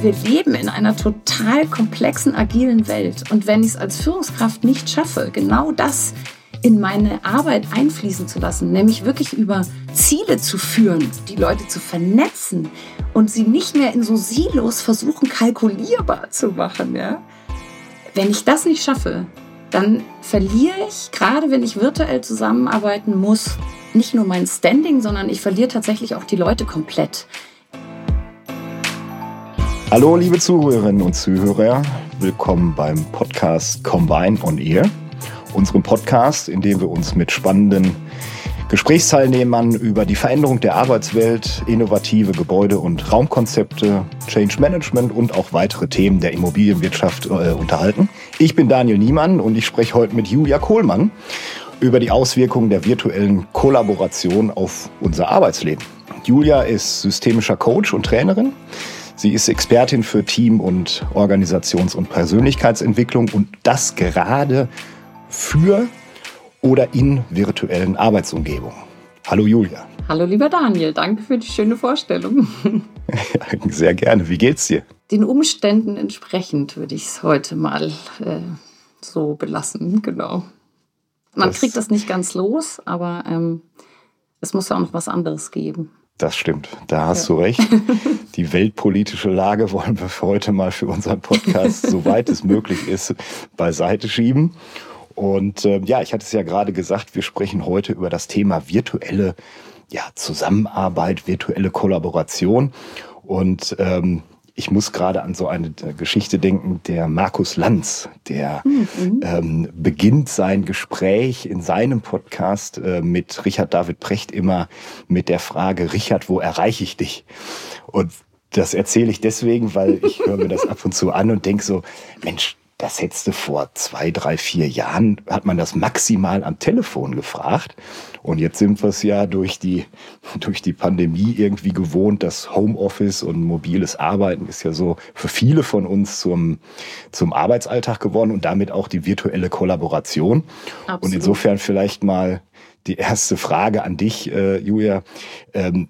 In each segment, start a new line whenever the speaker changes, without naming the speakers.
Und wir leben in einer total komplexen, agilen Welt. Und wenn ich es als Führungskraft nicht schaffe, genau das in meine Arbeit einfließen zu lassen, nämlich wirklich über Ziele zu führen, die Leute zu vernetzen und sie nicht mehr in so Silos versuchen kalkulierbar zu machen, ja. Wenn ich das nicht schaffe, dann verliere ich, gerade wenn ich virtuell zusammenarbeiten muss, nicht nur mein Standing, sondern ich verliere tatsächlich auch die Leute komplett.
Hallo, liebe Zuhörerinnen und Zuhörer. Willkommen beim Podcast Combine on Ear, unserem Podcast, in dem wir uns mit spannenden Gesprächsteilnehmern über die Veränderung der Arbeitswelt, innovative Gebäude- und Raumkonzepte, Change Management und auch weitere Themen der Immobilienwirtschaft äh, unterhalten. Ich bin Daniel Niemann und ich spreche heute mit Julia Kohlmann über die Auswirkungen der virtuellen Kollaboration auf unser Arbeitsleben. Julia ist systemischer Coach und Trainerin. Sie ist Expertin für Team- und Organisations- und Persönlichkeitsentwicklung und das gerade für oder in virtuellen Arbeitsumgebungen. Hallo Julia.
Hallo lieber Daniel, danke für die schöne Vorstellung.
Sehr gerne. Wie geht's dir?
Den Umständen entsprechend würde ich es heute mal äh, so belassen, genau. Man das kriegt das nicht ganz los, aber ähm, es muss ja auch noch was anderes geben.
Das stimmt, da hast ja. du recht. Die weltpolitische Lage wollen wir für heute mal für unseren Podcast, soweit es möglich ist, beiseite schieben. Und äh, ja, ich hatte es ja gerade gesagt, wir sprechen heute über das Thema virtuelle ja, Zusammenarbeit, virtuelle Kollaboration. Und ähm, ich muss gerade an so eine äh, Geschichte denken, der Markus Lanz, der mhm. ähm, beginnt sein Gespräch in seinem Podcast äh, mit Richard David Precht immer mit der Frage, Richard, wo erreiche ich dich? Und das erzähle ich deswegen, weil ich höre mir das ab und zu an und denke so, Mensch, das hättest du vor zwei, drei, vier Jahren, hat man das maximal am Telefon gefragt. Und jetzt sind wir es ja durch die, durch die Pandemie irgendwie gewohnt. Das Homeoffice und mobiles Arbeiten ist ja so für viele von uns zum, zum Arbeitsalltag geworden und damit auch die virtuelle Kollaboration. Absolut. Und insofern vielleicht mal die erste Frage an dich, äh, Julia. Ähm,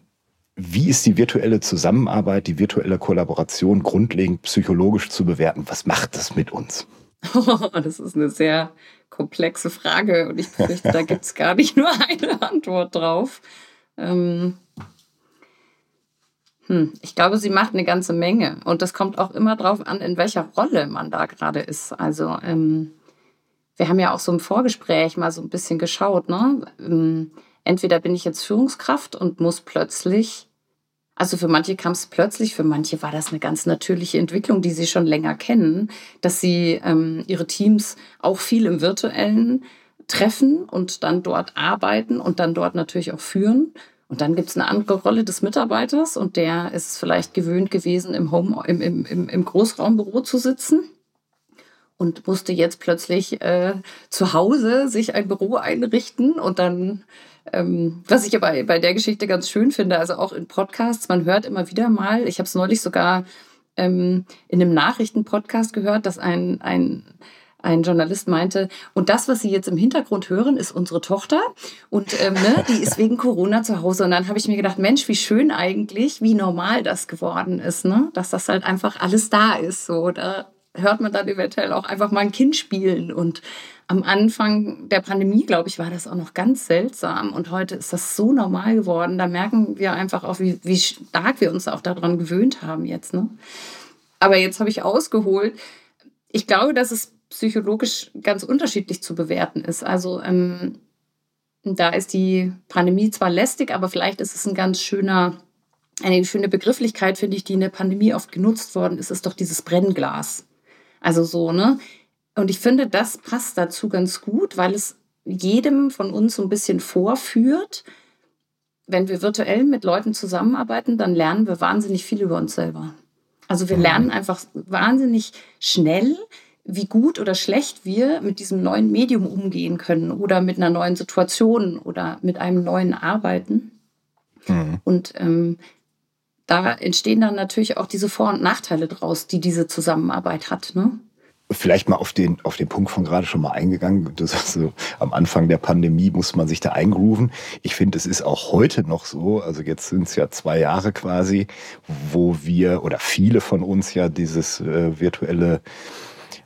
wie ist die virtuelle Zusammenarbeit, die virtuelle Kollaboration grundlegend psychologisch zu bewerten? Was macht das mit uns?
Oh, das ist eine sehr komplexe Frage und ich befürchte, da gibt es gar nicht nur eine Antwort drauf. Ähm hm, ich glaube, sie macht eine ganze Menge und das kommt auch immer darauf an, in welcher Rolle man da gerade ist. Also ähm, wir haben ja auch so im Vorgespräch mal so ein bisschen geschaut, ne? Ähm, entweder bin ich jetzt Führungskraft und muss plötzlich, also für manche kam es plötzlich, für manche war das eine ganz natürliche Entwicklung, die sie schon länger kennen, dass sie ähm, ihre Teams auch viel im virtuellen treffen und dann dort arbeiten und dann dort natürlich auch führen. Und dann gibt es eine andere Rolle des Mitarbeiters und der ist vielleicht gewöhnt gewesen, im, Home, im, im, im Großraumbüro zu sitzen und musste jetzt plötzlich äh, zu Hause sich ein Büro einrichten und dann ähm, was ich aber bei der Geschichte ganz schön finde, also auch in Podcasts, man hört immer wieder mal, ich habe es neulich sogar ähm, in einem Nachrichtenpodcast gehört, dass ein, ein, ein Journalist meinte, und das, was Sie jetzt im Hintergrund hören, ist unsere Tochter und ähm, ne, die ist wegen Corona zu Hause. Und dann habe ich mir gedacht, Mensch, wie schön eigentlich, wie normal das geworden ist, ne? dass das halt einfach alles da ist. So, da hört man dann eventuell auch einfach mal ein Kind spielen und am Anfang der Pandemie, glaube ich, war das auch noch ganz seltsam. Und heute ist das so normal geworden. Da merken wir einfach auch, wie, wie stark wir uns auch daran gewöhnt haben jetzt. Ne? Aber jetzt habe ich ausgeholt. Ich glaube, dass es psychologisch ganz unterschiedlich zu bewerten ist. Also ähm, da ist die Pandemie zwar lästig, aber vielleicht ist es ein ganz schöner, eine schöne Begrifflichkeit, finde ich, die in der Pandemie oft genutzt worden ist, ist doch dieses Brennglas. Also so, ne? Und ich finde, das passt dazu ganz gut, weil es jedem von uns so ein bisschen vorführt. Wenn wir virtuell mit Leuten zusammenarbeiten, dann lernen wir wahnsinnig viel über uns selber. Also wir lernen einfach wahnsinnig schnell, wie gut oder schlecht wir mit diesem neuen Medium umgehen können oder mit einer neuen Situation oder mit einem neuen Arbeiten. Mhm. Und ähm, da entstehen dann natürlich auch diese Vor- und Nachteile draus, die diese Zusammenarbeit hat. Ne?
Vielleicht mal auf den, auf den Punkt von gerade schon mal eingegangen. Du sagst so, am Anfang der Pandemie muss man sich da eingrooven. Ich finde, es ist auch heute noch so, also jetzt sind es ja zwei Jahre quasi, wo wir oder viele von uns ja dieses äh, virtuelle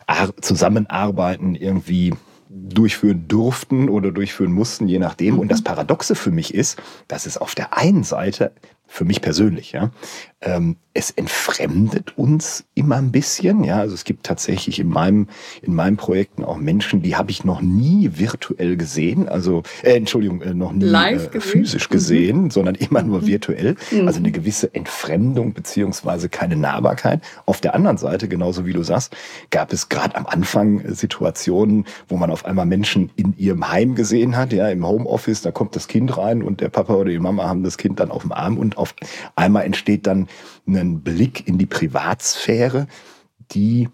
Ar Zusammenarbeiten irgendwie durchführen durften oder durchführen mussten, je nachdem. Und das mhm. Paradoxe für mich ist, dass es auf der einen Seite für mich persönlich, ja, ähm, es entfremdet uns immer ein bisschen. Ja, also es gibt tatsächlich in meinem in meinen Projekten auch Menschen, die habe ich noch nie virtuell gesehen, also äh, Entschuldigung, äh, noch nie äh, physisch gesehen, mhm. sondern immer nur mhm. virtuell. Mhm. Also eine gewisse Entfremdung beziehungsweise keine Nahbarkeit. Auf der anderen Seite, genauso wie du sagst, gab es gerade am Anfang äh, Situationen, wo man auf einmal Menschen in ihrem Heim gesehen hat, ja, im Homeoffice, da kommt das Kind rein und der Papa oder die Mama haben das Kind dann auf dem Arm und auf einmal entsteht dann einen Blick in die Privatsphäre, die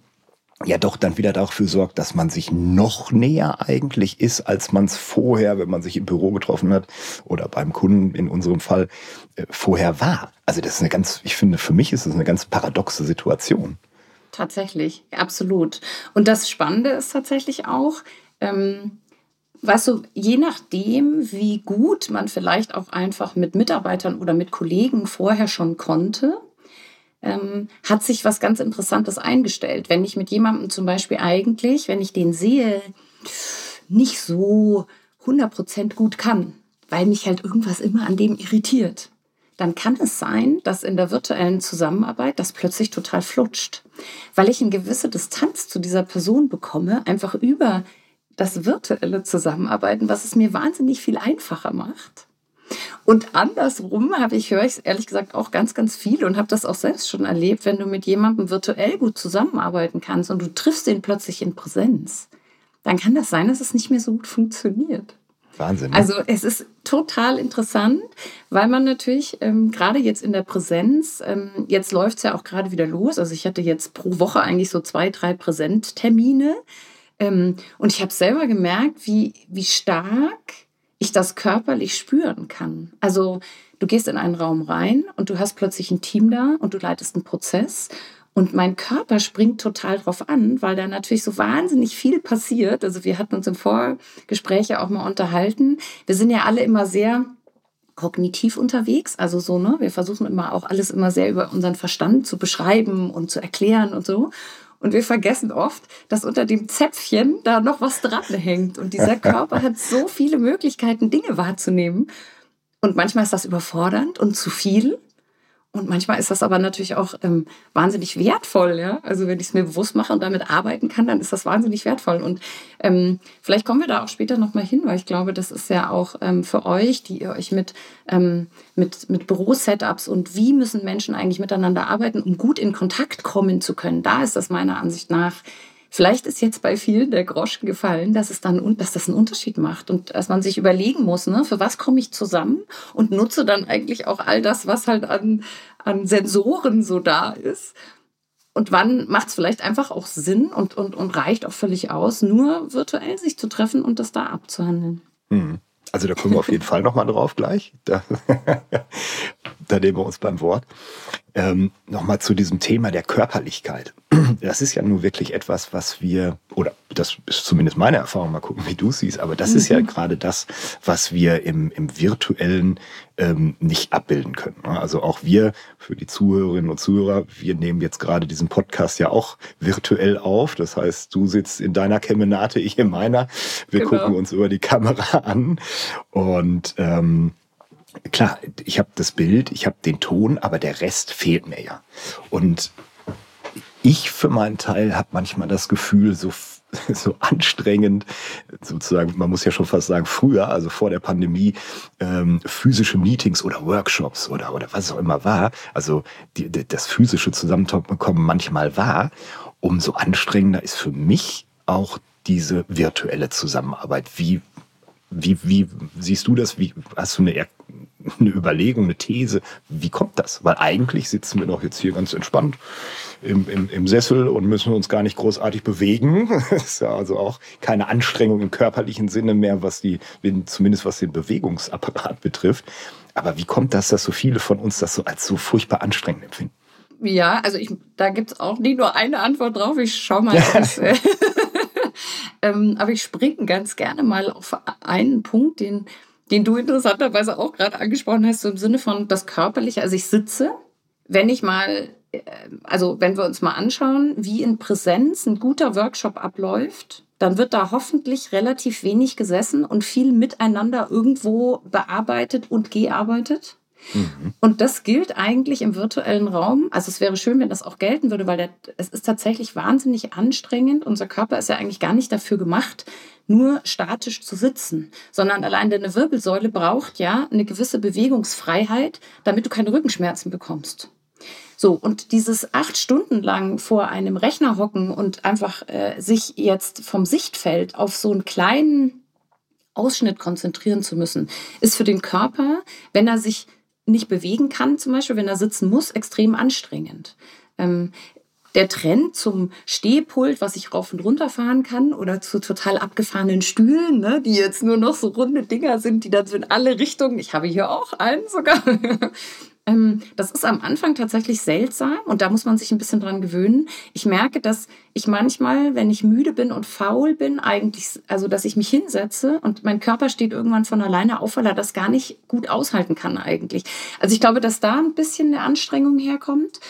ja doch dann wieder dafür sorgt, dass man sich noch näher eigentlich ist, als man es vorher, wenn man sich im Büro getroffen hat oder beim Kunden in unserem Fall äh, vorher war. Also das ist eine ganz, ich finde, für mich ist es eine ganz paradoxe Situation.
Tatsächlich, absolut. Und das Spannende ist tatsächlich auch, ähm, weißt du, je nachdem, wie gut man vielleicht auch einfach mit Mitarbeitern oder mit Kollegen vorher schon konnte, ähm, hat sich was ganz Interessantes eingestellt. Wenn ich mit jemandem zum Beispiel eigentlich, wenn ich den sehe, nicht so 100% gut kann, weil mich halt irgendwas immer an dem irritiert, dann kann es sein, dass in der virtuellen Zusammenarbeit das plötzlich total flutscht, weil ich eine gewisse Distanz zu dieser Person bekomme, einfach über das virtuelle Zusammenarbeiten, was es mir wahnsinnig viel einfacher macht. Und andersrum habe ich, höre ich es ehrlich gesagt auch ganz, ganz viel und habe das auch selbst schon erlebt, wenn du mit jemandem virtuell gut zusammenarbeiten kannst und du triffst ihn plötzlich in Präsenz, dann kann das sein, dass es nicht mehr so gut funktioniert.
Wahnsinn.
Ne? Also es ist total interessant, weil man natürlich ähm, gerade jetzt in der Präsenz, ähm, jetzt läuft es ja auch gerade wieder los. Also ich hatte jetzt pro Woche eigentlich so zwei, drei Präsenttermine. Ähm, und ich habe selber gemerkt, wie, wie stark ich das körperlich spüren kann. Also du gehst in einen Raum rein und du hast plötzlich ein Team da und du leitest einen Prozess und mein Körper springt total drauf an, weil da natürlich so wahnsinnig viel passiert. Also wir hatten uns im Vorgespräch ja auch mal unterhalten. Wir sind ja alle immer sehr kognitiv unterwegs, also so, ne? Wir versuchen immer auch alles immer sehr über unseren Verstand zu beschreiben und zu erklären und so. Und wir vergessen oft, dass unter dem Zäpfchen da noch was dran hängt. Und dieser Körper hat so viele Möglichkeiten, Dinge wahrzunehmen. Und manchmal ist das überfordernd und zu viel. Und manchmal ist das aber natürlich auch ähm, wahnsinnig wertvoll, ja. Also wenn ich es mir bewusst mache und damit arbeiten kann, dann ist das wahnsinnig wertvoll. Und ähm, vielleicht kommen wir da auch später nochmal hin, weil ich glaube, das ist ja auch ähm, für euch, die ihr euch mit, ähm, mit, mit Bürosetups und wie müssen Menschen eigentlich miteinander arbeiten, um gut in Kontakt kommen zu können. Da ist das meiner Ansicht nach Vielleicht ist jetzt bei vielen der Groschen gefallen, dass es dann, dass das einen Unterschied macht und dass man sich überlegen muss, ne, für was komme ich zusammen und nutze dann eigentlich auch all das, was halt an, an Sensoren so da ist. Und wann macht es vielleicht einfach auch Sinn und, und, und reicht auch völlig aus, nur virtuell sich zu treffen und das da abzuhandeln.
Mhm. Also da kommen wir auf jeden Fall nochmal drauf gleich. Da, nehmen wir uns beim Wort. Ähm, nochmal zu diesem Thema der Körperlichkeit. Das ist ja nur wirklich etwas, was wir, oder das ist zumindest meine Erfahrung, mal gucken, wie du siehst, aber das mhm. ist ja mhm. gerade das, was wir im, im virtuellen ähm, nicht abbilden können. Also auch wir, für die Zuhörerinnen und Zuhörer, wir nehmen jetzt gerade diesen Podcast ja auch virtuell auf. Das heißt, du sitzt in deiner Kemenate, ich in meiner. Wir genau. gucken uns über die Kamera an und ähm, klar, ich habe das Bild, ich habe den Ton, aber der Rest fehlt mir ja. Und ich für meinen Teil habe manchmal das Gefühl, so so anstrengend, sozusagen, man muss ja schon fast sagen, früher, also vor der Pandemie, ähm, physische Meetings oder Workshops oder, oder was auch immer war, also die, die, das physische Zusammenkommen manchmal war, umso anstrengender ist für mich auch diese virtuelle Zusammenarbeit. Wie, wie, wie siehst du das? Wie, hast du eine, eine Überlegung, eine These? Wie kommt das? Weil eigentlich sitzen wir doch jetzt hier ganz entspannt im, im, im Sessel und müssen uns gar nicht großartig bewegen. Das ist ja also auch keine Anstrengung im körperlichen Sinne mehr, was die, zumindest was den Bewegungsapparat betrifft. Aber wie kommt das, dass so viele von uns das so als so furchtbar anstrengend empfinden?
Ja, also ich, da gibt es auch nicht nur eine Antwort drauf. Ich schau mal. Ja. Ähm, aber ich springe ganz gerne mal auf einen Punkt, den, den du interessanterweise auch gerade angesprochen hast, so im Sinne von das Körperliche. Also ich sitze, wenn ich mal, äh, also wenn wir uns mal anschauen, wie in Präsenz ein guter Workshop abläuft, dann wird da hoffentlich relativ wenig gesessen und viel miteinander irgendwo bearbeitet und gearbeitet. Mhm. Und das gilt eigentlich im virtuellen Raum. Also es wäre schön, wenn das auch gelten würde, weil der, es ist tatsächlich wahnsinnig anstrengend. Unser Körper ist ja eigentlich gar nicht dafür gemacht, nur statisch zu sitzen, sondern allein deine Wirbelsäule braucht ja eine gewisse Bewegungsfreiheit, damit du keine Rückenschmerzen bekommst. So, und dieses acht Stunden lang vor einem Rechner hocken und einfach äh, sich jetzt vom Sichtfeld auf so einen kleinen Ausschnitt konzentrieren zu müssen, ist für den Körper, wenn er sich nicht bewegen kann, zum Beispiel, wenn er sitzen muss, extrem anstrengend. Ähm, der Trend zum Stehpult, was ich rauf und runter fahren kann, oder zu total abgefahrenen Stühlen, ne, die jetzt nur noch so runde Dinger sind, die dann so in alle Richtungen, ich habe hier auch einen sogar, das ist am Anfang tatsächlich seltsam und da muss man sich ein bisschen dran gewöhnen. Ich merke, dass ich manchmal, wenn ich müde bin und faul bin, eigentlich, also dass ich mich hinsetze und mein Körper steht irgendwann von alleine auf, weil er das gar nicht gut aushalten kann eigentlich. Also ich glaube, dass da ein bisschen eine Anstrengung herkommt.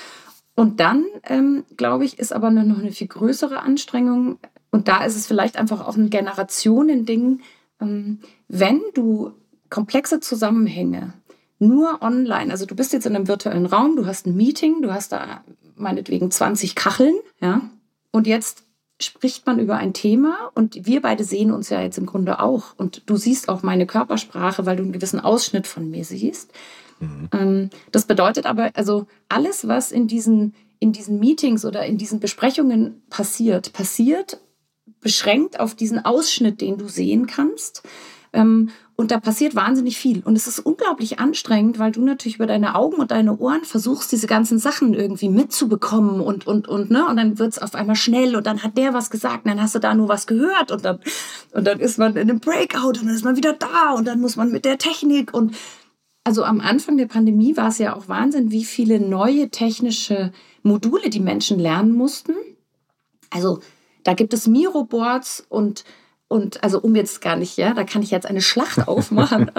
Und dann, ähm, glaube ich, ist aber noch eine viel größere Anstrengung. Und da ist es vielleicht einfach auch ein Generationending. Ähm, wenn du komplexe Zusammenhänge nur online. Also du bist jetzt in einem virtuellen Raum, du hast ein Meeting, du hast da meinetwegen 20 Kacheln, ja. Und jetzt spricht man über ein Thema und wir beide sehen uns ja jetzt im Grunde auch. Und du siehst auch meine Körpersprache, weil du einen gewissen Ausschnitt von mir siehst. Mhm. Ähm, das bedeutet aber, also alles, was in diesen, in diesen Meetings oder in diesen Besprechungen passiert, passiert beschränkt auf diesen Ausschnitt, den du sehen kannst. Ähm, und da passiert wahnsinnig viel. Und es ist unglaublich anstrengend, weil du natürlich über deine Augen und deine Ohren versuchst, diese ganzen Sachen irgendwie mitzubekommen und, und, und, ne? Und dann wird es auf einmal schnell und dann hat der was gesagt und dann hast du da nur was gehört und dann, und dann ist man in einem Breakout und dann ist man wieder da und dann muss man mit der Technik und also am Anfang der Pandemie war es ja auch Wahnsinn, wie viele neue technische Module die Menschen lernen mussten. Also da gibt es Miro-Boards und und also um jetzt gar nicht, ja, da kann ich jetzt eine Schlacht aufmachen.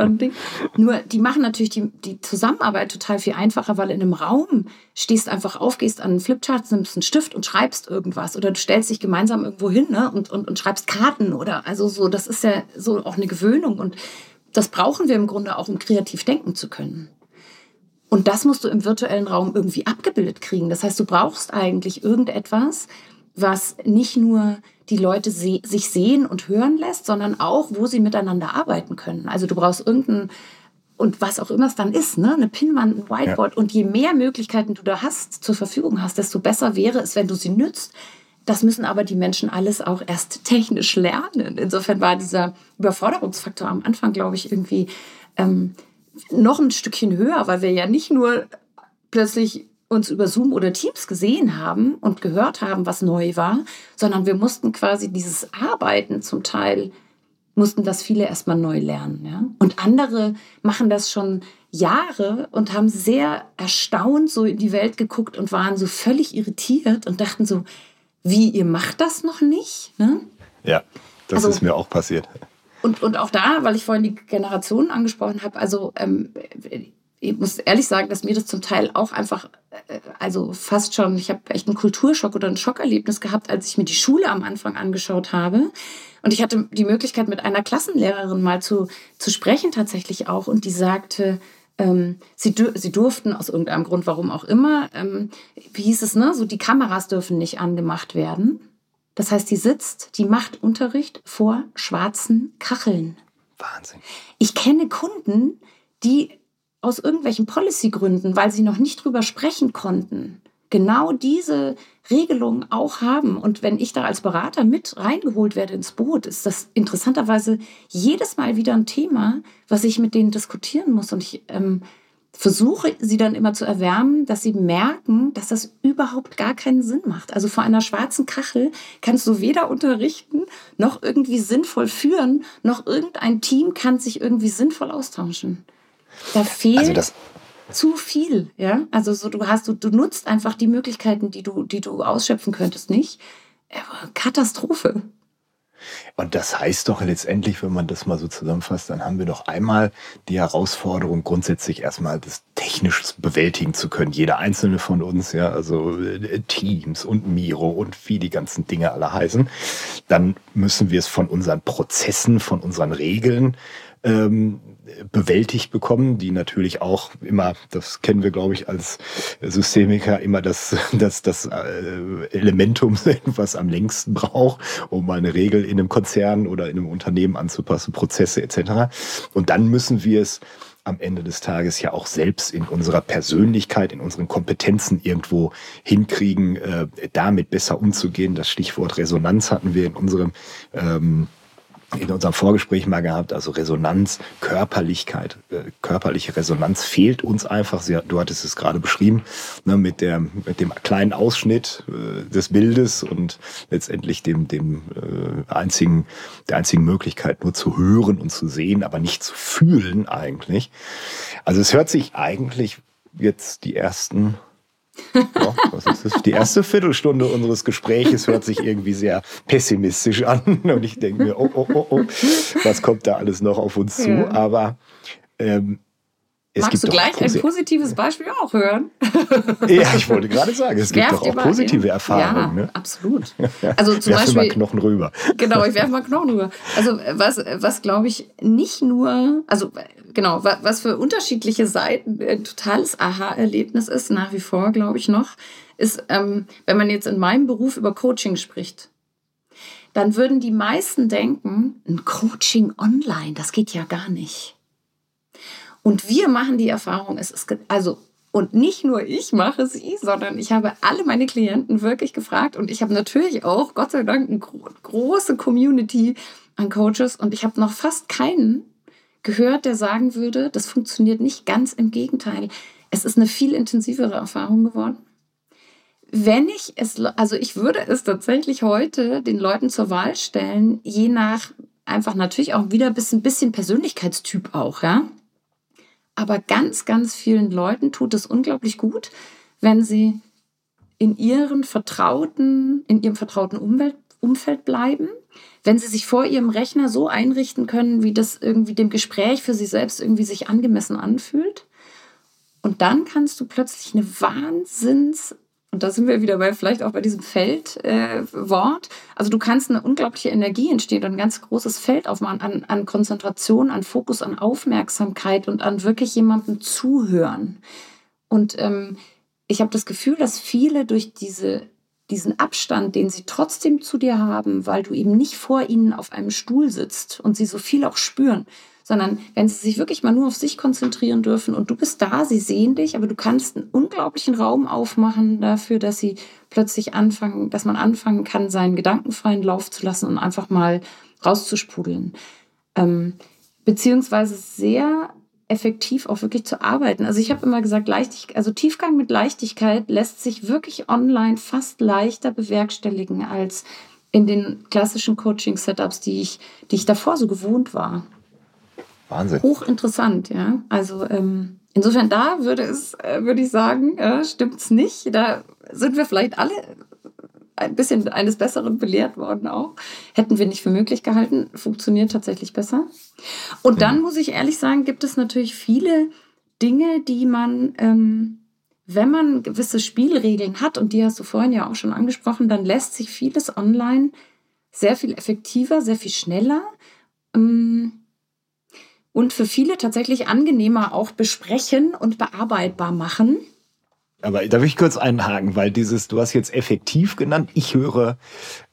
Nur die machen natürlich die, die Zusammenarbeit total viel einfacher, weil in einem Raum stehst einfach auf, gehst an einen Flipchart, nimmst einen Stift und schreibst irgendwas. Oder du stellst dich gemeinsam irgendwo hin ne, und, und, und schreibst Karten oder also so, das ist ja so auch eine Gewöhnung. Und das brauchen wir im Grunde auch, um kreativ denken zu können. Und das musst du im virtuellen Raum irgendwie abgebildet kriegen. Das heißt, du brauchst eigentlich irgendetwas, was nicht nur die Leute se sich sehen und hören lässt, sondern auch, wo sie miteinander arbeiten können. Also du brauchst irgendein und was auch immer es dann ist, ne? eine Pinwand, ein Whiteboard. Ja. Und je mehr Möglichkeiten du da hast, zur Verfügung hast, desto besser wäre es, wenn du sie nützt. Das müssen aber die Menschen alles auch erst technisch lernen. Insofern war dieser Überforderungsfaktor am Anfang, glaube ich, irgendwie ähm, noch ein Stückchen höher, weil wir ja nicht nur plötzlich uns über Zoom oder Teams gesehen haben und gehört haben, was neu war, sondern wir mussten quasi dieses Arbeiten zum Teil, mussten das viele erstmal neu lernen. Ja? Und andere machen das schon Jahre und haben sehr erstaunt so in die Welt geguckt und waren so völlig irritiert und dachten so, wie, ihr macht das noch nicht? Ne?
Ja, das also, ist mir auch passiert.
Und, und auch da, weil ich vorhin die Generationen angesprochen habe, also ähm, ich muss ehrlich sagen, dass mir das zum Teil auch einfach, äh, also fast schon, ich habe echt einen Kulturschock oder ein Schockerlebnis gehabt, als ich mir die Schule am Anfang angeschaut habe. Und ich hatte die Möglichkeit, mit einer Klassenlehrerin mal zu, zu sprechen tatsächlich auch. Und die sagte, ähm, sie, sie durften aus irgendeinem Grund, warum auch immer, ähm, wie hieß es, ne? So die Kameras dürfen nicht angemacht werden. Das heißt, die sitzt, die macht Unterricht vor schwarzen Kacheln.
Wahnsinn.
Ich kenne Kunden, die aus irgendwelchen Policy-Gründen, weil sie noch nicht drüber sprechen konnten, genau diese Regelung auch haben. Und wenn ich da als Berater mit reingeholt werde ins Boot, ist das interessanterweise jedes Mal wieder ein Thema, was ich mit denen diskutieren muss. Und ich ähm, versuche sie dann immer zu erwärmen, dass sie merken, dass das überhaupt gar keinen Sinn macht. Also vor einer schwarzen Kachel kannst du weder unterrichten, noch irgendwie sinnvoll führen, noch irgendein Team kann sich irgendwie sinnvoll austauschen. Da fehlt.
Also das,
zu viel, ja. Also so, du hast, du, du nutzt einfach die Möglichkeiten, die du, die du ausschöpfen könntest, nicht. Katastrophe.
Und das heißt doch letztendlich, wenn man das mal so zusammenfasst, dann haben wir doch einmal die Herausforderung, grundsätzlich erstmal das technisch bewältigen zu können. Jeder einzelne von uns, ja, also äh, Teams und Miro und wie die ganzen Dinge alle heißen. Dann müssen wir es von unseren Prozessen, von unseren Regeln ähm, bewältigt bekommen, die natürlich auch immer, das kennen wir, glaube ich, als Systemiker, immer das, das, das äh, Elementum sind, was am längsten braucht, um eine Regel in einem Konzern oder in einem Unternehmen anzupassen, Prozesse etc. Und dann müssen wir es am Ende des Tages ja auch selbst in unserer Persönlichkeit, in unseren Kompetenzen irgendwo hinkriegen, äh, damit besser umzugehen. Das Stichwort Resonanz hatten wir in unserem ähm, in unserem Vorgespräch mal gehabt, also Resonanz, Körperlichkeit, äh, körperliche Resonanz fehlt uns einfach. Sie, du hattest es gerade beschrieben, ne, mit, der, mit dem kleinen Ausschnitt äh, des Bildes und letztendlich dem, dem äh, einzigen, der einzigen Möglichkeit nur zu hören und zu sehen, aber nicht zu fühlen eigentlich. Also es hört sich eigentlich jetzt die ersten ja, was ist das? Die erste Viertelstunde unseres Gespräches hört sich irgendwie sehr pessimistisch an. Und ich denke mir, oh, oh, oh, oh, was kommt da alles noch auf uns zu? Aber ähm,
es Magst du gleich ein positives Beispiel auch hören?
ja, ich wollte gerade sagen, es gibt doch auch positive in, Erfahrungen.
Ja, ne? absolut. Also zum
werfe Beispiel, mal Knochen rüber.
Genau, ich werfe mal Knochen rüber. Also was, was glaube ich nicht nur, also genau, was für unterschiedliche Seiten ein totales Aha-Erlebnis ist, nach wie vor, glaube ich noch, ist, ähm, wenn man jetzt in meinem Beruf über Coaching spricht, dann würden die meisten denken, ein Coaching online, das geht ja gar nicht. Und wir machen die Erfahrung, es ist, also, und nicht nur ich mache sie, sondern ich habe alle meine Klienten wirklich gefragt und ich habe natürlich auch, Gott sei Dank, eine große Community an Coaches und ich habe noch fast keinen gehört, der sagen würde, das funktioniert nicht. Ganz im Gegenteil. Es ist eine viel intensivere Erfahrung geworden. Wenn ich es, also ich würde es tatsächlich heute den Leuten zur Wahl stellen, je nach einfach natürlich auch wieder ein bisschen, bisschen Persönlichkeitstyp auch, ja. Aber ganz, ganz vielen Leuten tut es unglaublich gut, wenn sie in ihren vertrauten, in ihrem vertrauten Umwelt, Umfeld bleiben, wenn sie sich vor ihrem Rechner so einrichten können, wie das irgendwie dem Gespräch für sie selbst irgendwie sich angemessen anfühlt. Und dann kannst du plötzlich eine Wahnsinns, und da sind wir wieder bei vielleicht auch bei diesem Feldwort, äh, also du kannst eine unglaubliche Energie entstehen und ein ganz großes Feld aufmachen an, an Konzentration, an Fokus, an Aufmerksamkeit und an wirklich jemandem zuhören. Und ähm, ich habe das Gefühl, dass viele durch diese diesen Abstand, den sie trotzdem zu dir haben, weil du eben nicht vor ihnen auf einem Stuhl sitzt und sie so viel auch spüren, sondern wenn sie sich wirklich mal nur auf sich konzentrieren dürfen und du bist da, sie sehen dich, aber du kannst einen unglaublichen Raum aufmachen dafür, dass sie plötzlich anfangen, dass man anfangen kann, seinen gedankenfreien Lauf zu lassen und einfach mal rauszuspudeln. Ähm, beziehungsweise sehr effektiv auch wirklich zu arbeiten. Also ich habe immer gesagt, Leichtigkeit, also Tiefgang mit Leichtigkeit lässt sich wirklich online fast leichter bewerkstelligen als in den klassischen Coaching-Setups, die ich, die ich davor so gewohnt war.
Wahnsinn.
Hochinteressant, ja. Also ähm, insofern da würde es, äh, würde ich sagen, äh, stimmt es nicht. Da sind wir vielleicht alle ein bisschen eines Besseren belehrt worden auch. Hätten wir nicht für möglich gehalten, funktioniert tatsächlich besser. Und dann muss ich ehrlich sagen, gibt es natürlich viele Dinge, die man, ähm, wenn man gewisse Spielregeln hat, und die hast du vorhin ja auch schon angesprochen, dann lässt sich vieles online sehr viel effektiver, sehr viel schneller ähm, und für viele tatsächlich angenehmer auch besprechen und bearbeitbar machen.
Aber da will ich kurz einhaken, weil dieses, du hast jetzt effektiv genannt. Ich höre,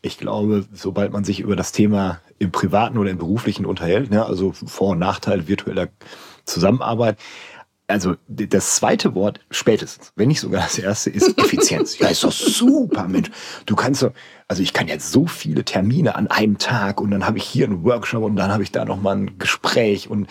ich glaube, sobald man sich über das Thema im privaten oder im beruflichen unterhält, ne, also Vor- und Nachteil virtueller Zusammenarbeit, also das zweite Wort spätestens, wenn nicht sogar das erste, ist Effizienz. ja, ist doch super, Mensch. Du kannst doch, also ich kann jetzt so viele Termine an einem Tag und dann habe ich hier einen Workshop und dann habe ich da noch mal ein Gespräch und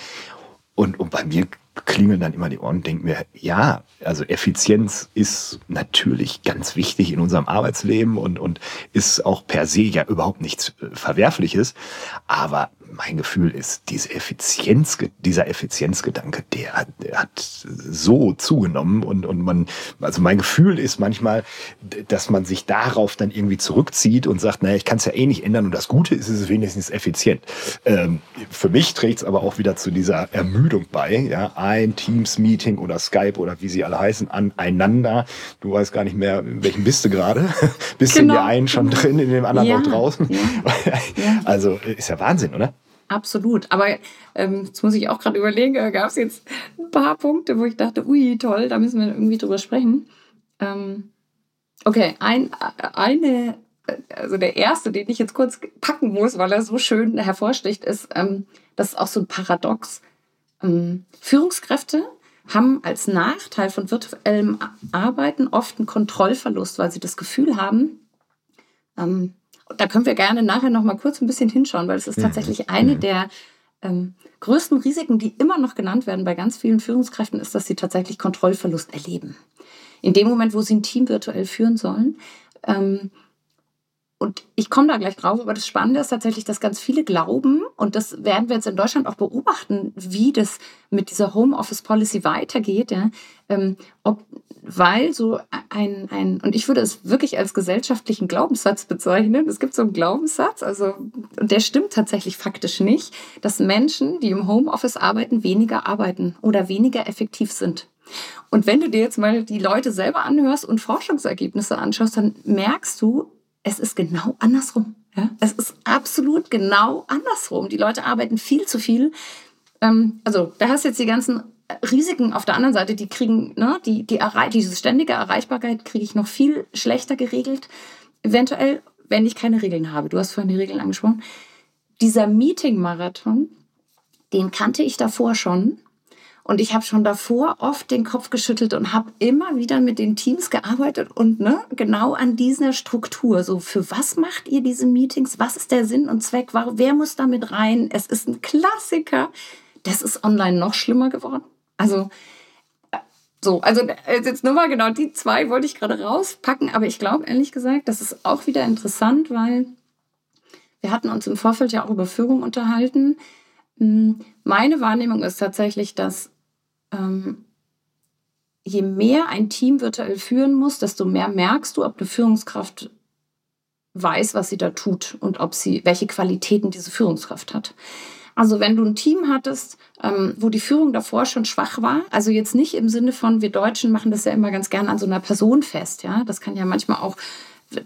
und, und bei mir klingeln dann immer die Ohren und denken mir, ja, also Effizienz ist natürlich ganz wichtig in unserem Arbeitsleben und, und ist auch per se ja überhaupt nichts äh, Verwerfliches. Aber mein Gefühl ist, diese Effizienz, dieser Effizienzgedanke, der hat, der hat so zugenommen und, und man, also mein Gefühl ist manchmal, dass man sich darauf dann irgendwie zurückzieht und sagt, naja, ich kann es ja eh nicht ändern und das Gute ist, es ist wenigstens effizient. Ähm, für mich trägt es aber auch wieder zu dieser Ermüdung bei, ja, ein Teams-Meeting oder Skype oder wie sie alle heißen, aneinander. Du weißt gar nicht mehr, in welchem bist du gerade. bist genau. in der einen schon genau. drin, in dem anderen ja. noch draußen. Ja. Also ist ja Wahnsinn, oder?
Absolut. Aber ähm, jetzt muss ich auch gerade überlegen, da gab es jetzt ein paar Punkte, wo ich dachte, ui, toll, da müssen wir irgendwie drüber sprechen. Ähm, okay, ein, eine, also der erste, den ich jetzt kurz packen muss, weil er so schön hervorsticht, ist, ähm, das ist auch so ein Paradox. Ähm, Führungskräfte haben als Nachteil von virtuellem Arbeiten oft einen Kontrollverlust, weil sie das Gefühl haben, ähm, da können wir gerne nachher noch mal kurz ein bisschen hinschauen, weil es ist tatsächlich eine der ähm, größten Risiken, die immer noch genannt werden bei ganz vielen Führungskräften, ist, dass sie tatsächlich Kontrollverlust erleben. In dem Moment, wo sie ein Team virtuell führen sollen. Ähm, und ich komme da gleich drauf, aber das Spannende ist tatsächlich, dass ganz viele glauben, und das werden wir jetzt in Deutschland auch beobachten, wie das mit dieser Homeoffice Policy weitergeht, ja, ähm, ob, weil so ein, ein, und ich würde es wirklich als gesellschaftlichen Glaubenssatz bezeichnen. Es gibt so einen Glaubenssatz, also, und der stimmt tatsächlich faktisch nicht, dass Menschen, die im Homeoffice arbeiten, weniger arbeiten oder weniger effektiv sind. Und wenn du dir jetzt mal die Leute selber anhörst und Forschungsergebnisse anschaust, dann merkst du, es ist genau andersrum. Ja? Es ist absolut genau andersrum. Die Leute arbeiten viel zu viel. Ähm, also da hast du jetzt die ganzen Risiken auf der anderen Seite, die kriegen, ne, die, die diese ständige Erreichbarkeit kriege ich noch viel schlechter geregelt. Eventuell, wenn ich keine Regeln habe. Du hast vorhin die Regeln angesprochen. Dieser Meeting-Marathon, den kannte ich davor schon. Und ich habe schon davor oft den Kopf geschüttelt und habe immer wieder mit den Teams gearbeitet und ne, genau an dieser Struktur. So, für was macht ihr diese Meetings? Was ist der Sinn und Zweck? Wer muss damit rein? Es ist ein Klassiker. Das ist online noch schlimmer geworden. Also, so, also jetzt nur mal genau die zwei wollte ich gerade rauspacken, aber ich glaube ehrlich gesagt, das ist auch wieder interessant, weil wir hatten uns im Vorfeld ja auch über Führung unterhalten. Hm, meine Wahrnehmung ist tatsächlich, dass ähm, je mehr ein Team virtuell führen muss, desto mehr merkst du, ob eine Führungskraft weiß, was sie da tut und ob sie, welche Qualitäten diese Führungskraft hat. Also wenn du ein Team hattest, ähm, wo die Führung davor schon schwach war, also jetzt nicht im Sinne von, wir Deutschen machen das ja immer ganz gern an so einer Person fest, ja, das kann ja manchmal auch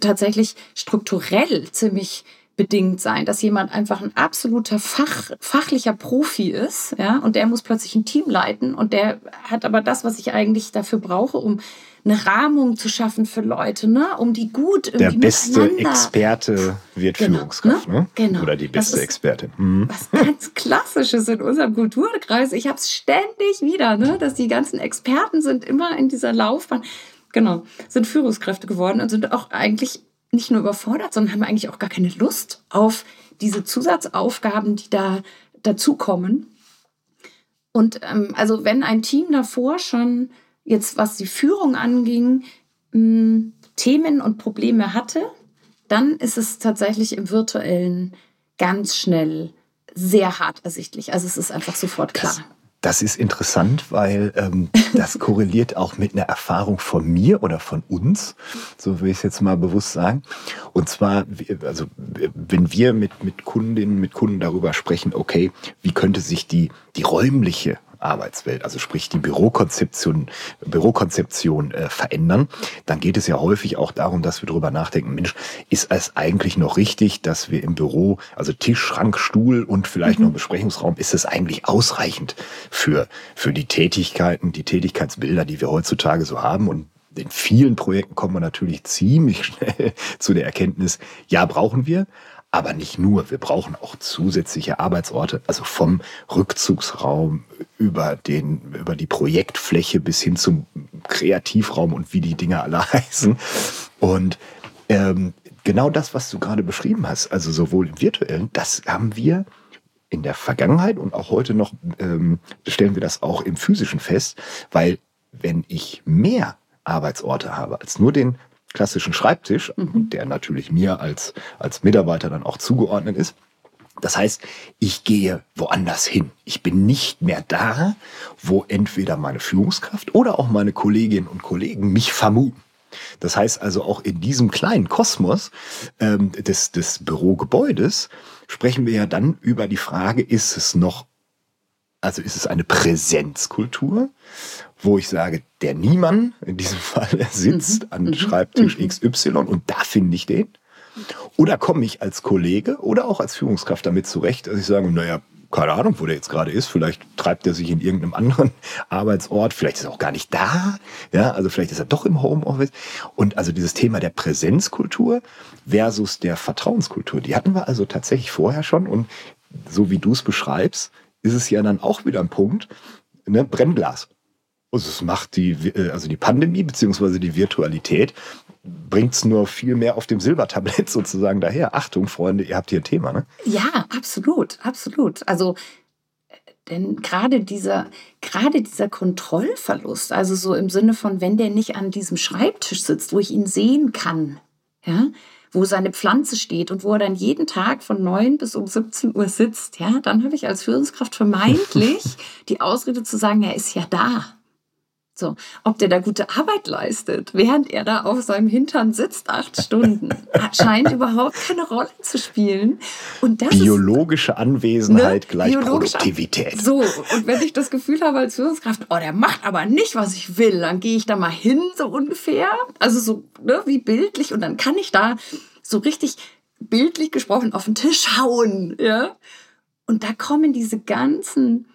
tatsächlich strukturell ziemlich bedingt sein, dass jemand einfach ein absoluter Fach, fachlicher Profi ist, ja, und der muss plötzlich ein Team leiten und der hat aber das, was ich eigentlich dafür brauche, um eine Rahmung zu schaffen für Leute, ne, um die gut
irgendwie Der beste Experte wird genau, Führungskraft, ne? ne?
Genau.
Oder die beste Expertin.
Mhm. Was ganz Klassisches in unserem Kulturkreis. Ich habe es ständig wieder, ne, dass die ganzen Experten sind immer in dieser Laufbahn. Genau, sind Führungskräfte geworden und sind auch eigentlich nicht nur überfordert, sondern haben eigentlich auch gar keine Lust auf diese Zusatzaufgaben, die da dazukommen. Und ähm, also wenn ein Team davor schon jetzt, was die Führung anging, mh, hm, Themen und Probleme hatte, dann ist es tatsächlich im virtuellen ganz schnell sehr hart ersichtlich. Also es ist einfach sofort klar.
Das das ist interessant, weil ähm, das korreliert auch mit einer Erfahrung von mir oder von uns, so will ich es jetzt mal bewusst sagen. Und zwar, also wenn wir mit, mit Kundinnen, mit Kunden darüber sprechen, okay, wie könnte sich die, die räumliche Arbeitswelt, also sprich die Bürokonzeption, Bürokonzeption äh, verändern, dann geht es ja häufig auch darum, dass wir darüber nachdenken, Mensch, ist es eigentlich noch richtig, dass wir im Büro, also Tisch, Schrank, Stuhl und vielleicht mhm. noch Besprechungsraum, ist es eigentlich ausreichend für, für die Tätigkeiten, die Tätigkeitsbilder, die wir heutzutage so haben? Und in vielen Projekten kommen wir natürlich ziemlich schnell zu der Erkenntnis, ja, brauchen wir, aber nicht nur, wir brauchen auch zusätzliche Arbeitsorte, also vom Rückzugsraum über, den, über die Projektfläche bis hin zum Kreativraum und wie die Dinge alle heißen. Und ähm, genau das, was du gerade beschrieben hast, also sowohl im virtuellen, das haben wir in der Vergangenheit und auch heute noch ähm, stellen wir das auch im physischen fest, weil wenn ich mehr Arbeitsorte habe als nur den klassischen Schreibtisch, mhm. der natürlich mir als, als Mitarbeiter dann auch zugeordnet ist, Das heißt, ich gehe woanders hin. Ich bin nicht mehr da, wo entweder meine Führungskraft oder auch meine Kolleginnen und Kollegen mich vermuten. Das heißt also auch in diesem kleinen Kosmos ähm, des, des Bürogebäudes sprechen wir ja dann über die Frage, ist es noch, also ist es eine Präsenzkultur, wo ich sage, der Niemann, in diesem Fall, er sitzt mhm. an mhm. Schreibtisch mhm. XY und da finde ich den. Oder komme ich als Kollege oder auch als Führungskraft damit zurecht, dass ich sage, naja, keine Ahnung, wo der jetzt gerade ist. Vielleicht treibt er sich in irgendeinem anderen Arbeitsort. Vielleicht ist er auch gar nicht da. Ja, also vielleicht ist er doch im Homeoffice. Und also dieses Thema der Präsenzkultur versus der Vertrauenskultur, die hatten wir also tatsächlich vorher schon. Und so wie du es beschreibst, ist es ja dann auch wieder ein Punkt, ne, Brennglas. Also es macht die, äh, also die Pandemie beziehungsweise die Virtualität bringt es nur viel mehr auf dem Silbertablett sozusagen daher. Achtung, Freunde, ihr habt hier ein Thema, ne?
Ja, absolut, absolut. Also denn gerade dieser, gerade dieser Kontrollverlust, also so im Sinne von, wenn der nicht an diesem Schreibtisch sitzt, wo ich ihn sehen kann, ja, wo seine Pflanze steht und wo er dann jeden Tag von 9 bis um 17 Uhr sitzt, ja, dann habe ich als Führungskraft vermeintlich die Ausrede zu sagen, er ist ja da. So, ob der da gute Arbeit leistet, während er da auf seinem Hintern sitzt, acht Stunden, scheint überhaupt keine Rolle zu spielen.
Und das Biologische ist, Anwesenheit ne? gleich Biologische Produktivität.
So, und wenn ich das Gefühl habe als Führungskraft, oh, der macht aber nicht, was ich will, dann gehe ich da mal hin, so ungefähr. Also so, ne, wie bildlich. Und dann kann ich da so richtig bildlich gesprochen auf den Tisch hauen, ja. Und da kommen diese ganzen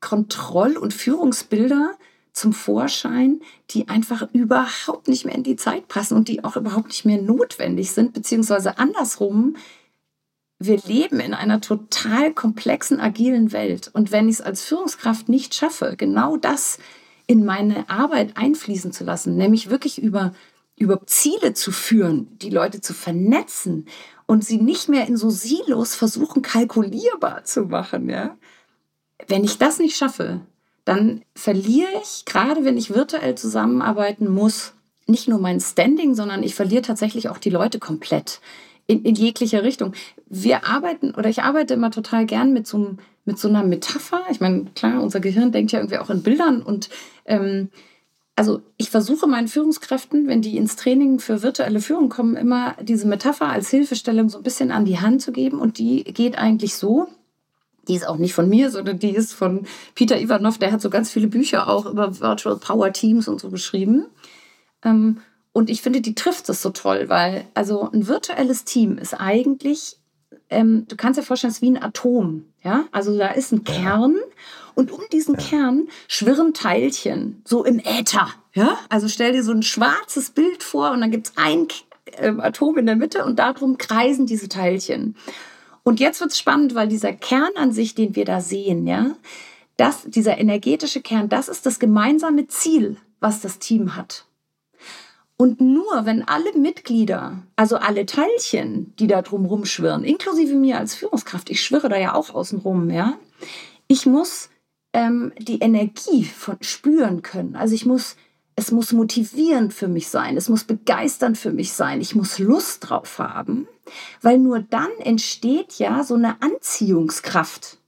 Kontroll- und Führungsbilder, zum Vorschein, die einfach überhaupt nicht mehr in die Zeit passen und die auch überhaupt nicht mehr notwendig sind, beziehungsweise andersrum, wir leben in einer total komplexen, agilen Welt. Und wenn ich es als Führungskraft nicht schaffe, genau das in meine Arbeit einfließen zu lassen, nämlich wirklich über, über Ziele zu führen, die Leute zu vernetzen und sie nicht mehr in so Silos versuchen, kalkulierbar zu machen, ja. Wenn ich das nicht schaffe, dann verliere ich, gerade wenn ich virtuell zusammenarbeiten muss, nicht nur mein Standing, sondern ich verliere tatsächlich auch die Leute komplett in, in jeglicher Richtung. Wir arbeiten oder ich arbeite immer total gern mit so, mit so einer Metapher. Ich meine, klar, unser Gehirn denkt ja irgendwie auch in Bildern und ähm, also ich versuche meinen Führungskräften, wenn die ins Training für virtuelle Führung kommen, immer diese Metapher als Hilfestellung so ein bisschen an die Hand zu geben und die geht eigentlich so, die ist auch nicht von mir, sondern die ist von Peter Ivanov. Der hat so ganz viele Bücher auch über Virtual Power Teams und so geschrieben. Ähm, und ich finde, die trifft es so toll, weil also ein virtuelles Team ist eigentlich, ähm, du kannst dir vorstellen, es ist wie ein Atom. Ja, also da ist ein Kern und um diesen Kern schwirren Teilchen, so im Äther. Ja, also stell dir so ein schwarzes Bild vor und dann gibt es ein äh, Atom in der Mitte und darum kreisen diese Teilchen. Und jetzt wird es spannend, weil dieser Kern an sich, den wir da sehen, ja, das, dieser energetische Kern, das ist das gemeinsame Ziel, was das Team hat. Und nur wenn alle Mitglieder, also alle Teilchen, die da drum rumschwirren, inklusive mir als Führungskraft, ich schwirre da ja auch außen rum, ja, ich muss ähm, die Energie von spüren können. Also ich muss es muss motivierend für mich sein, es muss begeisternd für mich sein, ich muss Lust drauf haben, weil nur dann entsteht ja so eine Anziehungskraft.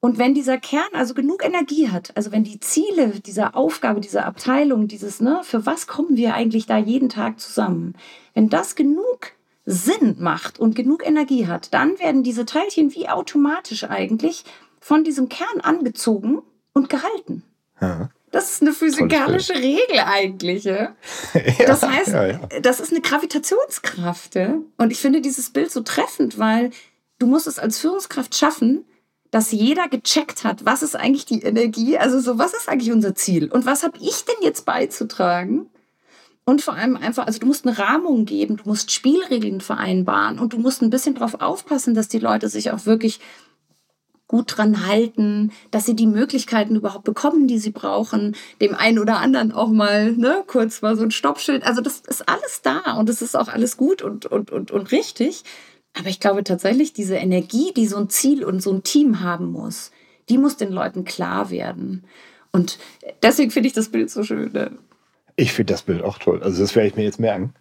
Und wenn dieser Kern also genug Energie hat, also wenn die Ziele dieser Aufgabe, dieser Abteilung, dieses, ne, für was kommen wir eigentlich da jeden Tag zusammen, wenn das genug Sinn macht und genug Energie hat, dann werden diese Teilchen wie automatisch eigentlich von diesem Kern angezogen und gehalten. Ja. Das ist eine physikalische Regel eigentlich. Ja? Das heißt, ja, ja. das ist eine Gravitationskraft. Ja? Und ich finde dieses Bild so treffend, weil du musst es als Führungskraft schaffen, dass jeder gecheckt hat, was ist eigentlich die Energie, also so, was ist eigentlich unser Ziel und was habe ich denn jetzt beizutragen? Und vor allem einfach, also du musst eine Rahmung geben, du musst Spielregeln vereinbaren und du musst ein bisschen darauf aufpassen, dass die Leute sich auch wirklich gut dran halten, dass sie die Möglichkeiten überhaupt bekommen, die sie brauchen, dem einen oder anderen auch mal ne, kurz mal so ein Stoppschild. Also das ist alles da und es ist auch alles gut und, und, und, und richtig. Aber ich glaube tatsächlich, diese Energie, die so ein Ziel und so ein Team haben muss, die muss den Leuten klar werden. Und deswegen finde ich das Bild so schön. Ne?
Ich finde das Bild auch toll. Also das werde ich mir jetzt merken.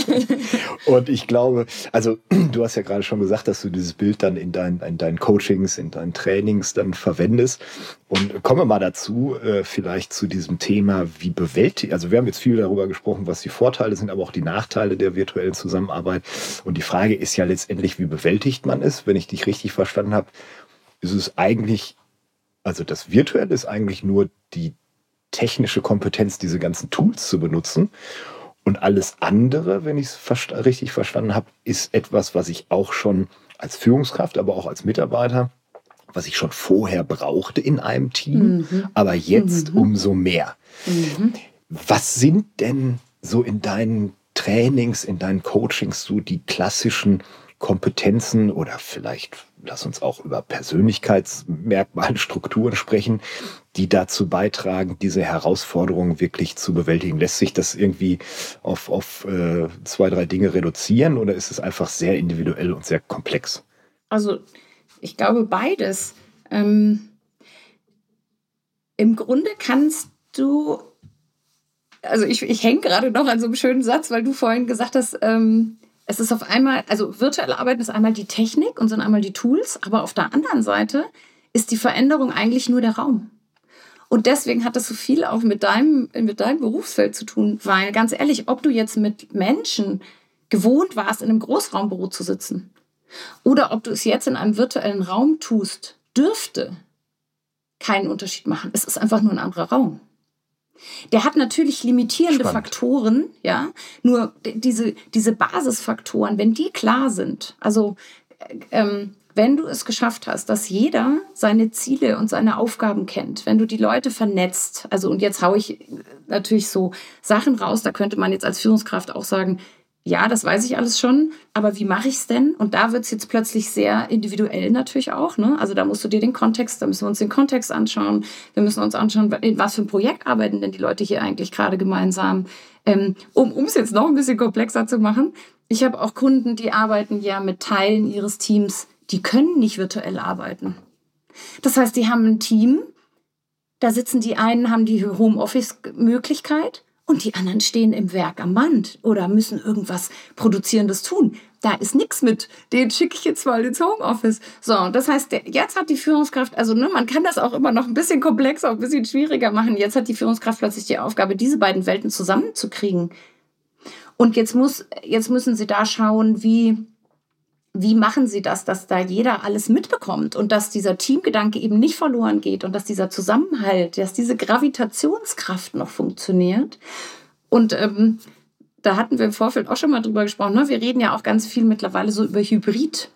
und ich glaube, also du hast ja gerade schon gesagt, dass du dieses Bild dann in, dein, in deinen Coachings, in deinen Trainings dann verwendest. Und kommen wir mal dazu, äh, vielleicht zu diesem Thema, wie bewältigt, also wir haben jetzt viel darüber gesprochen, was die Vorteile sind, aber auch die Nachteile der virtuellen Zusammenarbeit. Und die Frage ist ja letztendlich, wie bewältigt man es? Wenn ich dich richtig verstanden habe, ist es eigentlich, also das Virtuelle ist eigentlich nur die technische Kompetenz, diese ganzen Tools zu benutzen. Und alles andere, wenn ich es versta richtig verstanden habe, ist etwas, was ich auch schon als Führungskraft, aber auch als Mitarbeiter, was ich schon vorher brauchte in einem Team, mhm. aber jetzt mhm. umso mehr. Mhm. Was sind denn so in deinen Trainings, in deinen Coachings so die klassischen Kompetenzen oder vielleicht lass uns auch über Persönlichkeitsmerkmale, Strukturen sprechen, die dazu beitragen, diese Herausforderungen wirklich zu bewältigen. Lässt sich das irgendwie auf, auf äh, zwei, drei Dinge reduzieren oder ist es einfach sehr individuell und sehr komplex?
Also ich glaube beides. Ähm, Im Grunde kannst du, also ich, ich hänge gerade noch an so einem schönen Satz, weil du vorhin gesagt hast, ähm, es ist auf einmal, also virtuelle Arbeiten ist einmal die Technik und sind einmal die Tools, aber auf der anderen Seite ist die Veränderung eigentlich nur der Raum. Und deswegen hat das so viel auch mit deinem, mit deinem Berufsfeld zu tun, weil ganz ehrlich, ob du jetzt mit Menschen gewohnt warst, in einem Großraumbüro zu sitzen oder ob du es jetzt in einem virtuellen Raum tust, dürfte keinen Unterschied machen. Es ist einfach nur ein anderer Raum. Der hat natürlich limitierende Spannend. Faktoren, ja. Nur diese, diese Basisfaktoren, wenn die klar sind, also äh, ähm, wenn du es geschafft hast, dass jeder seine Ziele und seine Aufgaben kennt, wenn du die Leute vernetzt, also und jetzt haue ich natürlich so Sachen raus, da könnte man jetzt als Führungskraft auch sagen, ja, das weiß ich alles schon, aber wie mache ich es denn? Und da wird es jetzt plötzlich sehr individuell natürlich auch. Ne? Also da musst du dir den Kontext, da müssen wir uns den Kontext anschauen. Wir müssen uns anschauen, in was für ein Projekt arbeiten denn die Leute hier eigentlich gerade gemeinsam. Ähm, um es jetzt noch ein bisschen komplexer zu machen, ich habe auch Kunden, die arbeiten ja mit Teilen ihres Teams die können nicht virtuell arbeiten. Das heißt, die haben ein Team, da sitzen die einen, haben die Homeoffice-Möglichkeit und die anderen stehen im Werk am Band oder müssen irgendwas Produzierendes tun. Da ist nichts mit, den schicke ich jetzt mal ins Homeoffice. So, das heißt, jetzt hat die Führungskraft, also ne, man kann das auch immer noch ein bisschen komplexer, ein bisschen schwieriger machen. Jetzt hat die Führungskraft plötzlich die Aufgabe, diese beiden Welten zusammenzukriegen. Und jetzt muss, jetzt müssen sie da schauen, wie, wie machen Sie das, dass da jeder alles mitbekommt und dass dieser Teamgedanke eben nicht verloren geht und dass dieser Zusammenhalt, dass diese Gravitationskraft noch funktioniert? Und ähm, da hatten wir im Vorfeld auch schon mal drüber gesprochen. Ne? Wir reden ja auch ganz viel mittlerweile so über Hybrid.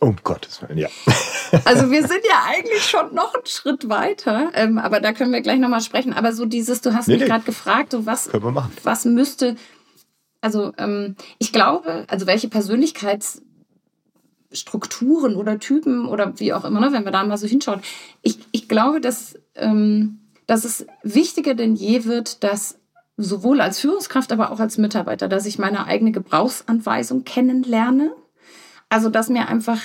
Um Gottes Willen, ja.
Also wir sind ja eigentlich schon noch einen Schritt weiter, ähm, aber da können wir gleich nochmal sprechen. Aber so dieses, du hast nee, mich nee. gerade gefragt, so was, was müsste, also ähm, ich glaube, also welche Persönlichkeits Strukturen oder Typen oder wie auch immer, ne, wenn wir da mal so hinschauen. Ich, ich glaube, dass, ähm, dass es wichtiger denn je wird, dass sowohl als Führungskraft, aber auch als Mitarbeiter, dass ich meine eigene Gebrauchsanweisung kennenlerne. Also, dass mir einfach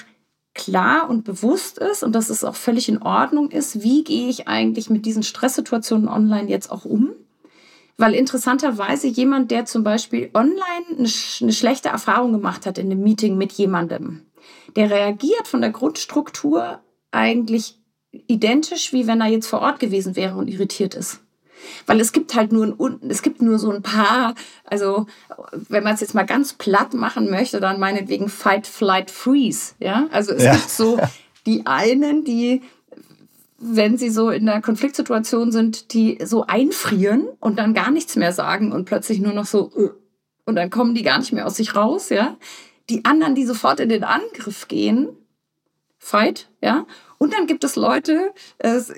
klar und bewusst ist und dass es auch völlig in Ordnung ist, wie gehe ich eigentlich mit diesen Stresssituationen online jetzt auch um. Weil interessanterweise jemand, der zum Beispiel online eine, eine schlechte Erfahrung gemacht hat in einem Meeting mit jemandem, der reagiert von der Grundstruktur eigentlich identisch, wie wenn er jetzt vor Ort gewesen wäre und irritiert ist. Weil es gibt halt nur ein, es gibt nur so ein paar, also wenn man es jetzt mal ganz platt machen möchte, dann meinetwegen Fight, Flight, Freeze. Ja, also es ja. gibt so die einen, die wenn sie so in einer Konfliktsituation sind, die so einfrieren und dann gar nichts mehr sagen und plötzlich nur noch so äh, und dann kommen die gar nicht mehr aus sich raus, ja die anderen, die sofort in den Angriff gehen, Fight, ja. Und dann gibt es Leute, es,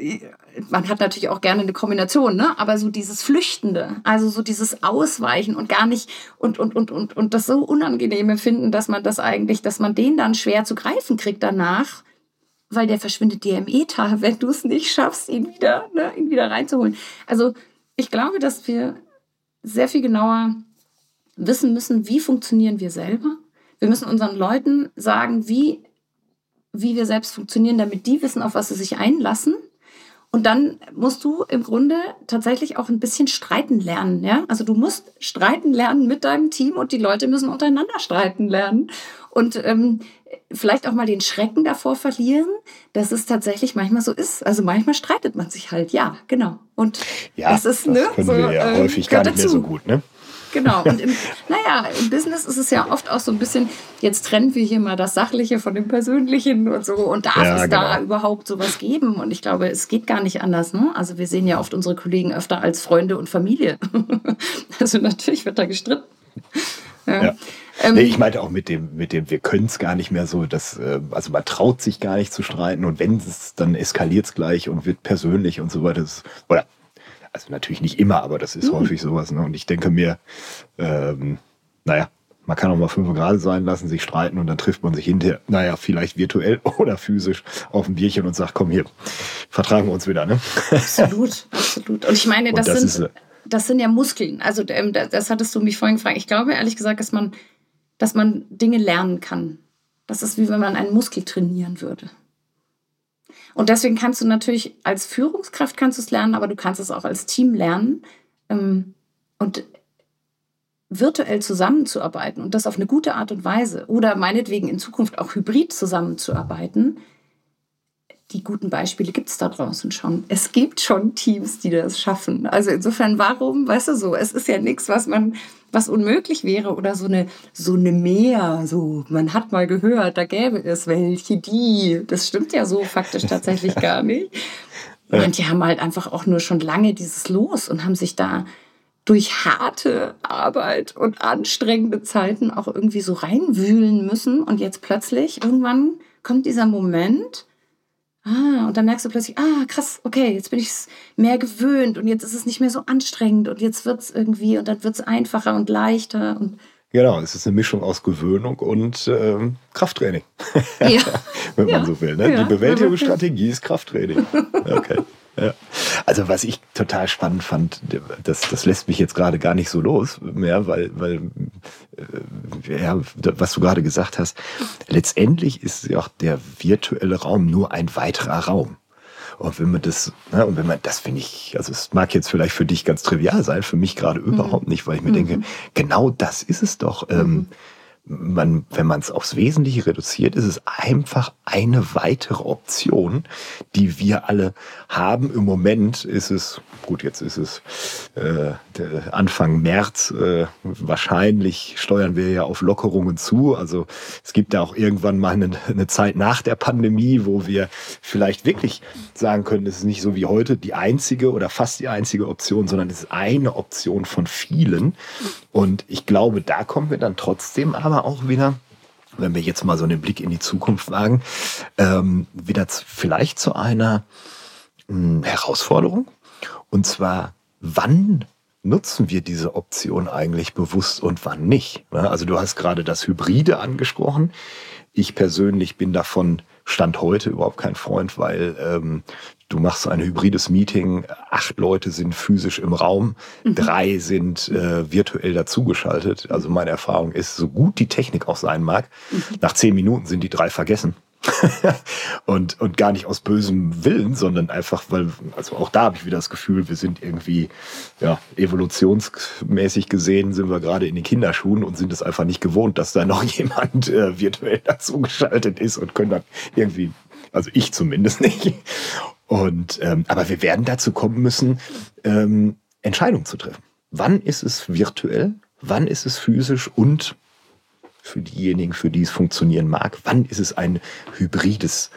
man hat natürlich auch gerne eine Kombination, ne? aber so dieses Flüchtende, also so dieses Ausweichen und gar nicht und, und, und, und, und das so unangenehme finden, dass man das eigentlich, dass man den dann schwer zu greifen kriegt danach, weil der verschwindet dir im Ether, wenn du es nicht schaffst, ihn wieder, ne, ihn wieder reinzuholen. Also ich glaube, dass wir sehr viel genauer wissen müssen, wie funktionieren wir selber wir müssen unseren Leuten sagen, wie, wie wir selbst funktionieren, damit die wissen, auf was sie sich einlassen. Und dann musst du im Grunde tatsächlich auch ein bisschen streiten lernen. Ja? Also du musst streiten lernen mit deinem Team und die Leute müssen untereinander streiten lernen. Und ähm, vielleicht auch mal den Schrecken davor verlieren, dass es tatsächlich manchmal so ist. Also manchmal streitet man sich halt, ja, genau. Und
ja, das ist, das ne, können so, wir ja äh, häufig gar nicht mehr so gut, ne?
Genau. Und im, naja, im Business ist es ja oft auch so ein bisschen, jetzt trennen wir hier mal das Sachliche von dem Persönlichen und so. Und darf ja, es genau. da überhaupt sowas geben? Und ich glaube, es geht gar nicht anders. Ne? Also wir sehen ja oft unsere Kollegen öfter als Freunde und Familie. also natürlich wird da gestritten.
Ja. ja. Ähm, nee, ich meinte auch mit dem, mit dem, wir können es gar nicht mehr so, dass, äh, also man traut sich gar nicht zu streiten und wenn es, dann eskaliert es gleich und wird persönlich und so weiter. Oder also natürlich nicht immer, aber das ist mhm. häufig sowas. Ne? Und ich denke mir, ähm, naja, man kann auch mal fünf Grad sein lassen, sich streiten und dann trifft man sich hinterher, naja, vielleicht virtuell oder physisch auf ein Bierchen und sagt, komm hier, vertragen wir uns wieder. Ne?
Absolut, absolut. Und ich meine, das, das sind, ist, das sind ja Muskeln. Also ähm, das hattest du mich vorhin gefragt. Ich glaube ehrlich gesagt, dass man, dass man Dinge lernen kann. Das ist wie wenn man einen Muskel trainieren würde. Und deswegen kannst du natürlich als Führungskraft kannst du es lernen, aber du kannst es auch als Team lernen. Ähm, und virtuell zusammenzuarbeiten und das auf eine gute Art und Weise oder meinetwegen in Zukunft auch hybrid zusammenzuarbeiten, die guten Beispiele gibt es da draußen schon. Es gibt schon Teams, die das schaffen. Also insofern, warum, weißt du so, es ist ja nichts, was man, was unmöglich wäre oder so eine, so eine Mehr, so, man hat mal gehört, da gäbe es welche, die, das stimmt ja so faktisch tatsächlich gar nicht. Manche haben halt einfach auch nur schon lange dieses Los und haben sich da durch harte Arbeit und anstrengende Zeiten auch irgendwie so reinwühlen müssen und jetzt plötzlich irgendwann kommt dieser Moment, Ah, und dann merkst du plötzlich, ah, krass, okay, jetzt bin ich es mehr gewöhnt und jetzt ist es nicht mehr so anstrengend und jetzt wird es irgendwie und dann wird es einfacher und leichter und
Genau, es ist eine Mischung aus Gewöhnung und ähm, Krafttraining. Ja. Wenn man so will. Ne? Ja, Die Bewältigungsstrategie ist Krafttraining. Okay. Ja. Also was ich total spannend fand, das, das lässt mich jetzt gerade gar nicht so los mehr, weil, weil äh, ja, was du gerade gesagt hast, letztendlich ist ja auch der virtuelle Raum nur ein weiterer Raum. Und wenn man das, ne, und wenn man, das finde ich, also es mag jetzt vielleicht für dich ganz trivial sein, für mich gerade mhm. überhaupt nicht, weil ich mir mhm. denke, genau das ist es doch. Ähm, mhm. Man, wenn man es aufs Wesentliche reduziert, ist es einfach eine weitere Option, die wir alle haben. Im Moment ist es, gut, jetzt ist es äh, Anfang März, äh, wahrscheinlich steuern wir ja auf Lockerungen zu. Also es gibt da auch irgendwann mal eine, eine Zeit nach der Pandemie, wo wir vielleicht wirklich sagen können, es ist nicht so wie heute die einzige oder fast die einzige Option, sondern es ist eine Option von vielen. Und ich glaube, da kommen wir dann trotzdem aber aber auch wieder, wenn wir jetzt mal so einen Blick in die Zukunft wagen, ähm, wieder vielleicht zu einer mh, hm, Herausforderung. Und zwar, wann nutzen wir diese Option eigentlich bewusst und wann nicht? Also du hast gerade das Hybride angesprochen. Ich persönlich bin davon Stand heute überhaupt kein Freund, weil ähm, du machst ein hybrides Meeting, acht Leute sind physisch im Raum, mhm. drei sind äh, virtuell dazugeschaltet. Also meine Erfahrung ist, so gut die Technik auch sein mag, mhm. nach zehn Minuten sind die drei vergessen. und, und gar nicht aus bösem Willen, sondern einfach, weil, also auch da habe ich wieder das Gefühl, wir sind irgendwie, ja, evolutionsmäßig gesehen, sind wir gerade in den Kinderschuhen und sind es einfach nicht gewohnt, dass da noch jemand äh, virtuell dazugeschaltet ist und können dann irgendwie, also ich zumindest nicht. Und, ähm, aber wir werden dazu kommen müssen, ähm, Entscheidungen zu treffen. Wann ist es virtuell? Wann ist es physisch? Und für diejenigen, für die es funktionieren mag. Wann ist es ein hybrides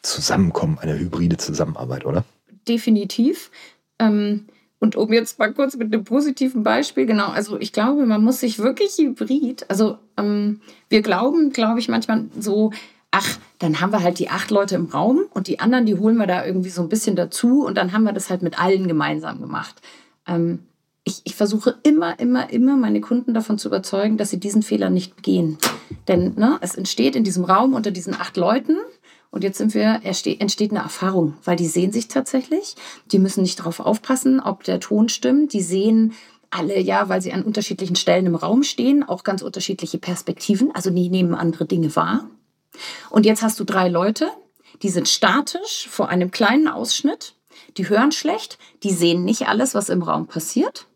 Zusammenkommen, eine hybride Zusammenarbeit, oder?
Definitiv. Ähm, und um jetzt mal kurz mit einem positiven Beispiel, genau, also ich glaube, man muss sich wirklich hybrid, also ähm, wir glauben, glaube ich, manchmal so, ach, dann haben wir halt die acht Leute im Raum und die anderen, die holen wir da irgendwie so ein bisschen dazu und dann haben wir das halt mit allen gemeinsam gemacht. Ähm, ich, ich versuche immer, immer, immer meine Kunden davon zu überzeugen, dass sie diesen Fehler nicht begehen. Denn ne, es entsteht in diesem Raum unter diesen acht Leuten und jetzt sind wir, entsteht eine Erfahrung, weil die sehen sich tatsächlich. Die müssen nicht darauf aufpassen, ob der Ton stimmt. Die sehen alle, ja, weil sie an unterschiedlichen Stellen im Raum stehen, auch ganz unterschiedliche Perspektiven. Also die nehmen andere Dinge wahr. Und jetzt hast du drei Leute, die sind statisch vor einem kleinen Ausschnitt die hören schlecht, die sehen nicht alles, was im Raum passiert,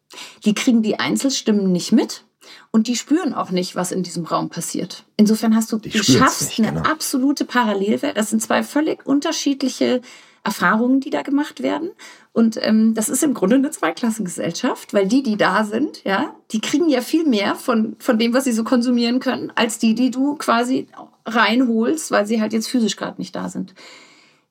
die kriegen die Einzelstimmen nicht mit und die spüren auch nicht, was in diesem Raum passiert. Insofern hast du,
Die
du schaffst
nicht,
eine
genau.
absolute Parallelwelt. Das sind zwei völlig unterschiedliche Erfahrungen, die da gemacht werden. Und ähm, das ist im Grunde eine Zweiklassengesellschaft, weil die, die da sind, ja, die kriegen ja viel mehr von, von dem, was sie so konsumieren können, als die, die du quasi reinholst, weil sie halt jetzt physisch gerade nicht da sind.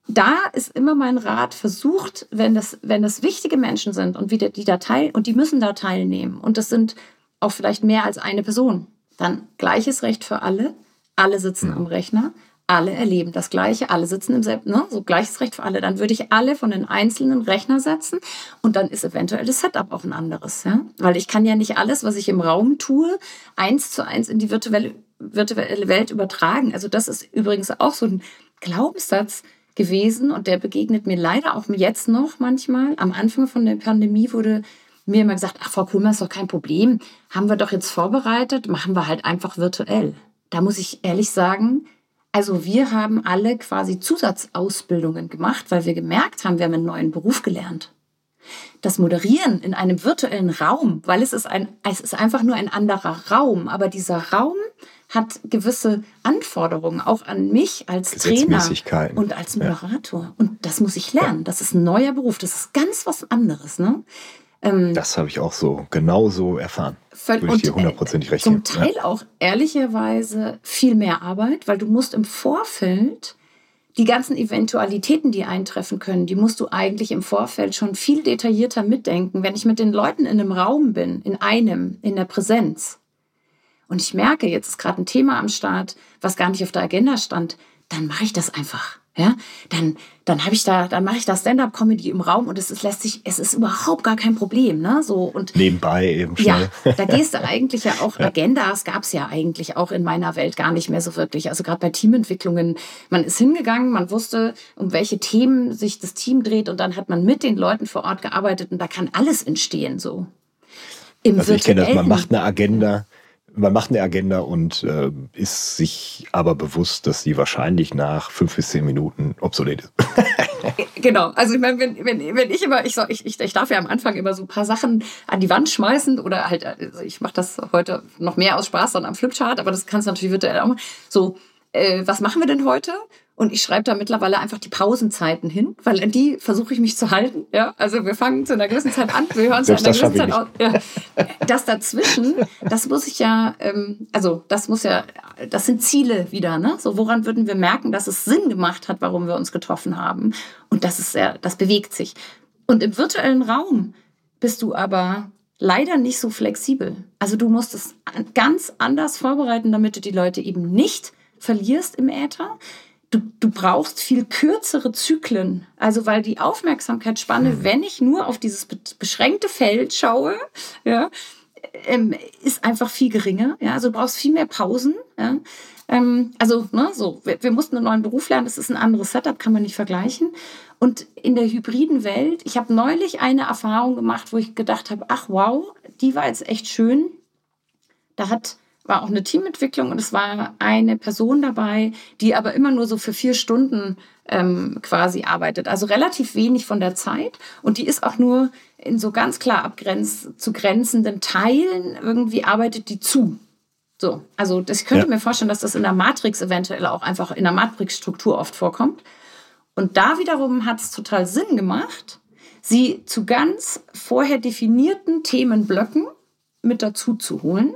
Da ist immer mein Rat, versucht, wenn das, wenn das wichtige Menschen sind und wieder die da teil und die müssen da teilnehmen und das sind auch vielleicht mehr als eine Person, dann gleiches Recht für alle. Alle sitzen am Rechner, alle erleben das Gleiche, alle sitzen im selben, ne? so gleiches Recht für alle. Dann würde ich alle von den einzelnen Rechner setzen und dann ist eventuell das Setup auch ein anderes. Ja? Weil ich kann ja nicht alles, was ich im Raum tue, eins zu eins in die virtuelle, virtuelle Welt übertragen. Also das ist übrigens auch so ein Glaubenssatz gewesen und der begegnet mir leider auch jetzt noch manchmal. Am Anfang von der Pandemie wurde mir immer gesagt, ach, Frau Kulmer, ist doch kein Problem. Haben wir doch jetzt vorbereitet, machen wir halt einfach virtuell. Da muss ich ehrlich sagen, also wir haben alle quasi Zusatzausbildungen gemacht, weil wir gemerkt haben, wir haben einen neuen Beruf gelernt. Das Moderieren in einem virtuellen Raum, weil es ist ein, es ist einfach nur ein anderer Raum, aber dieser Raum hat gewisse Anforderungen auch an mich als Trainer und als
Ja.
Moderator. Und das muss ich lernen. Das ist ein neuer Beruf. Das ist ganz was anderes. Ne?
Das habe ich auch so genauso erfahren.
Völl-
Würde ich dir
und, äh,
hundertprozentig recht
Zum. Teil auch ehrlicherweise viel mehr Arbeit, weil du musst im Vorfeld die ganzen Eventualitäten, die eintreffen können, die musst du eigentlich im Vorfeld schon viel detaillierter mitdenken. Wenn ich mit den Leuten in einem Raum bin, in einem, in der Präsenz, und ich merke, jetzt ist gerade ein Thema am Start, was gar nicht auf der Agenda stand, dann mache ich das einfach. Ja, dann, dann habe ich da, dann mache ich da Stand-up-Comedy im Raum und es ist, lässt sich, es ist überhaupt gar kein Problem, ne? So und
Nebenbei eben
ja,
schnell.
da gehst du eigentlich ja auch, Agendas gab es ja eigentlich auch in meiner Welt gar nicht mehr so wirklich. Also gerade bei Teamentwicklungen, man ist hingegangen, man wusste, um welche Themen sich das Team dreht und dann hat man mit den Leuten vor Ort gearbeitet und da kann alles entstehen so. Im
Also ich kenne das, man macht eine Agenda, man macht eine Agenda und äh, ist sich aber bewusst, dass sie wahrscheinlich nach fünf bis zehn Minuten obsolet ist.
Genau, also ich meine, wenn, wenn, wenn ich immer, ich, soll- ich, ich, ich darf ja am Anfang immer so ein paar Sachen an die Wand schmeißen oder halt, also ich mache das heute noch mehr aus Spaß dann am Flipchart, aber das kannst du natürlich virtuell auch machen. So, äh, was machen wir denn heute? Und ich schreibe da mittlerweile einfach die Pausenzeiten hin, weil an die versuche ich mich zu halten. Ja, also wir fangen zu einer gewissen Zeit an, wir hören zu einer gewissen Zeit auf. Ja. Das dazwischen, das muss ich ja, ähm, also das muss ja, das sind Ziele wieder, ne? So woran würden wir merken, dass es Sinn gemacht hat, warum wir uns getroffen haben? Und das ist ja, das bewegt sich. Und im virtuellen Raum bist du aber leider nicht so flexibel. Also du musst es an- ganz anders vorbereiten, damit du die Leute eben nicht verlierst im Äther. Du, du brauchst viel kürzere Zyklen. Also weil die Aufmerksamkeitsspanne, wenn ich nur auf dieses be- beschränkte Feld schaue, ja, ähm, ist einfach viel geringer. Ja, also du brauchst viel mehr Pausen. Ja. Ähm, also, ne, so, wir, wir mussten einen neuen Beruf lernen, das ist ein anderes Setup, kann man nicht vergleichen. Und in der hybriden Welt, ich habe neulich eine Erfahrung gemacht, wo ich gedacht habe, ach wow, die war jetzt echt schön. Da hat, war auch eine Teamentwicklung und es war eine Person dabei, die aber immer nur so für vier Stunden ähm, quasi arbeitet. Also relativ wenig von der Zeit. Und die ist auch nur in so ganz klar abgrenz zu grenzenden Teilen irgendwie arbeitet die zu. So, also das, ich könnte
Ja.
mir vorstellen, dass das in der Matrix eventuell auch einfach in der Matrix-Struktur oft vorkommt. Und da wiederum hat es total Sinn gemacht, sie zu ganz vorher definierten Themenblöcken mit dazu zu holen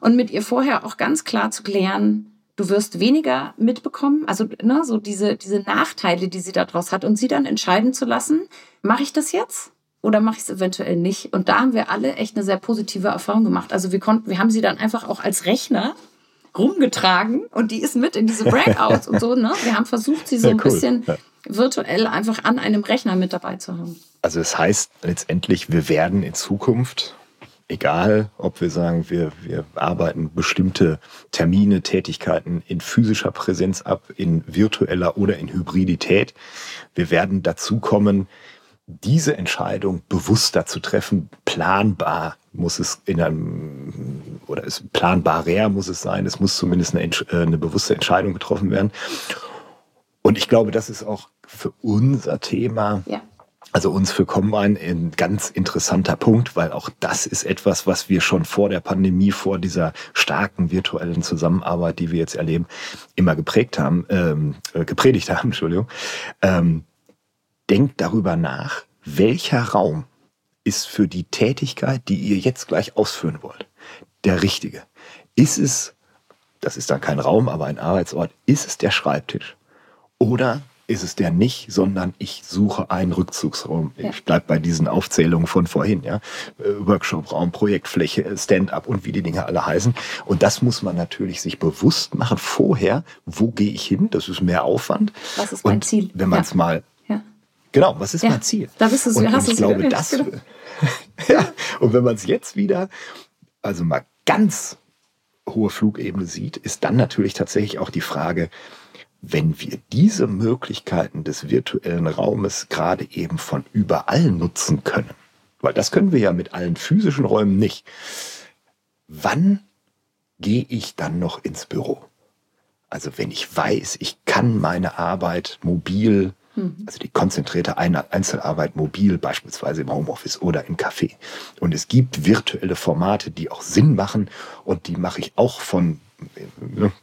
und mit ihr vorher auch ganz klar zu klären, du wirst weniger mitbekommen, also ne, so diese, diese Nachteile, die sie daraus hat und sie dann entscheiden zu lassen, mache ich das jetzt oder mache ich es eventuell nicht? Und da haben wir alle echt eine sehr positive Erfahrung gemacht. Also wir konnten, wir haben sie dann einfach auch als Rechner rumgetragen und die ist mit in diese Breakouts und so. Ne? Wir haben versucht, sie so
Ja,
ein
cool.
bisschen
Ja.
virtuell einfach an einem Rechner mit dabei zu haben.
Also es heißt letztendlich, wir werden in Zukunft, egal ob wir sagen, wir, wir arbeiten bestimmte Termine, Tätigkeiten in physischer Präsenz ab, in virtueller oder in Hybridität, wir werden dazu kommen, diese Entscheidung bewusster zu treffen, planbar muss es in einem, oder es planbarer muss es sein, es muss zumindest eine, äh, eine bewusste Entscheidung getroffen werden. Und ich glaube, das ist auch für unser Thema
Ja.
Also uns für Combine ein ganz interessanter Punkt, weil auch das ist etwas, was wir schon vor der Pandemie, vor dieser starken virtuellen Zusammenarbeit, die wir jetzt erleben, immer geprägt haben, ähm, äh, gepredigt haben, Entschuldigung. Ähm, denkt darüber nach, welcher Raum ist für die Tätigkeit, die ihr jetzt gleich ausführen wollt, der richtige. Ist es, das ist dann kein Raum, aber ein Arbeitsort, ist es der Schreibtisch? Oder ist es der nicht, sondern ich suche einen Rückzugsraum. Ja. Ich bleibe bei diesen Aufzählungen von vorhin, ja. Äh, Workshopraum, Projektfläche, Stand-up und wie die Dinge alle heißen. Und das muss man natürlich sich bewusst machen vorher, wo gehe ich hin? Das ist mehr Aufwand.
Was ist mein
und
Ziel?
Wenn man es ja. mal Genau, was ist ja, mein Ziel?
Da bist du,
und,
hast
und ich glaube, das. Genau. ja, und wenn man es jetzt wieder, also mal ganz hohe Flugebene sieht, ist dann natürlich tatsächlich auch die Frage, wenn wir diese Möglichkeiten des virtuellen Raumes gerade eben von überall nutzen können, weil das können wir ja mit allen physischen Räumen nicht, wann gehe ich dann noch ins Büro? Also wenn ich weiß, ich kann meine Arbeit mobil, mhm. also die konzentrierte Einzelarbeit mobil, beispielsweise im Homeoffice oder im Café. Und es gibt virtuelle Formate, die auch Sinn machen und die mache ich auch von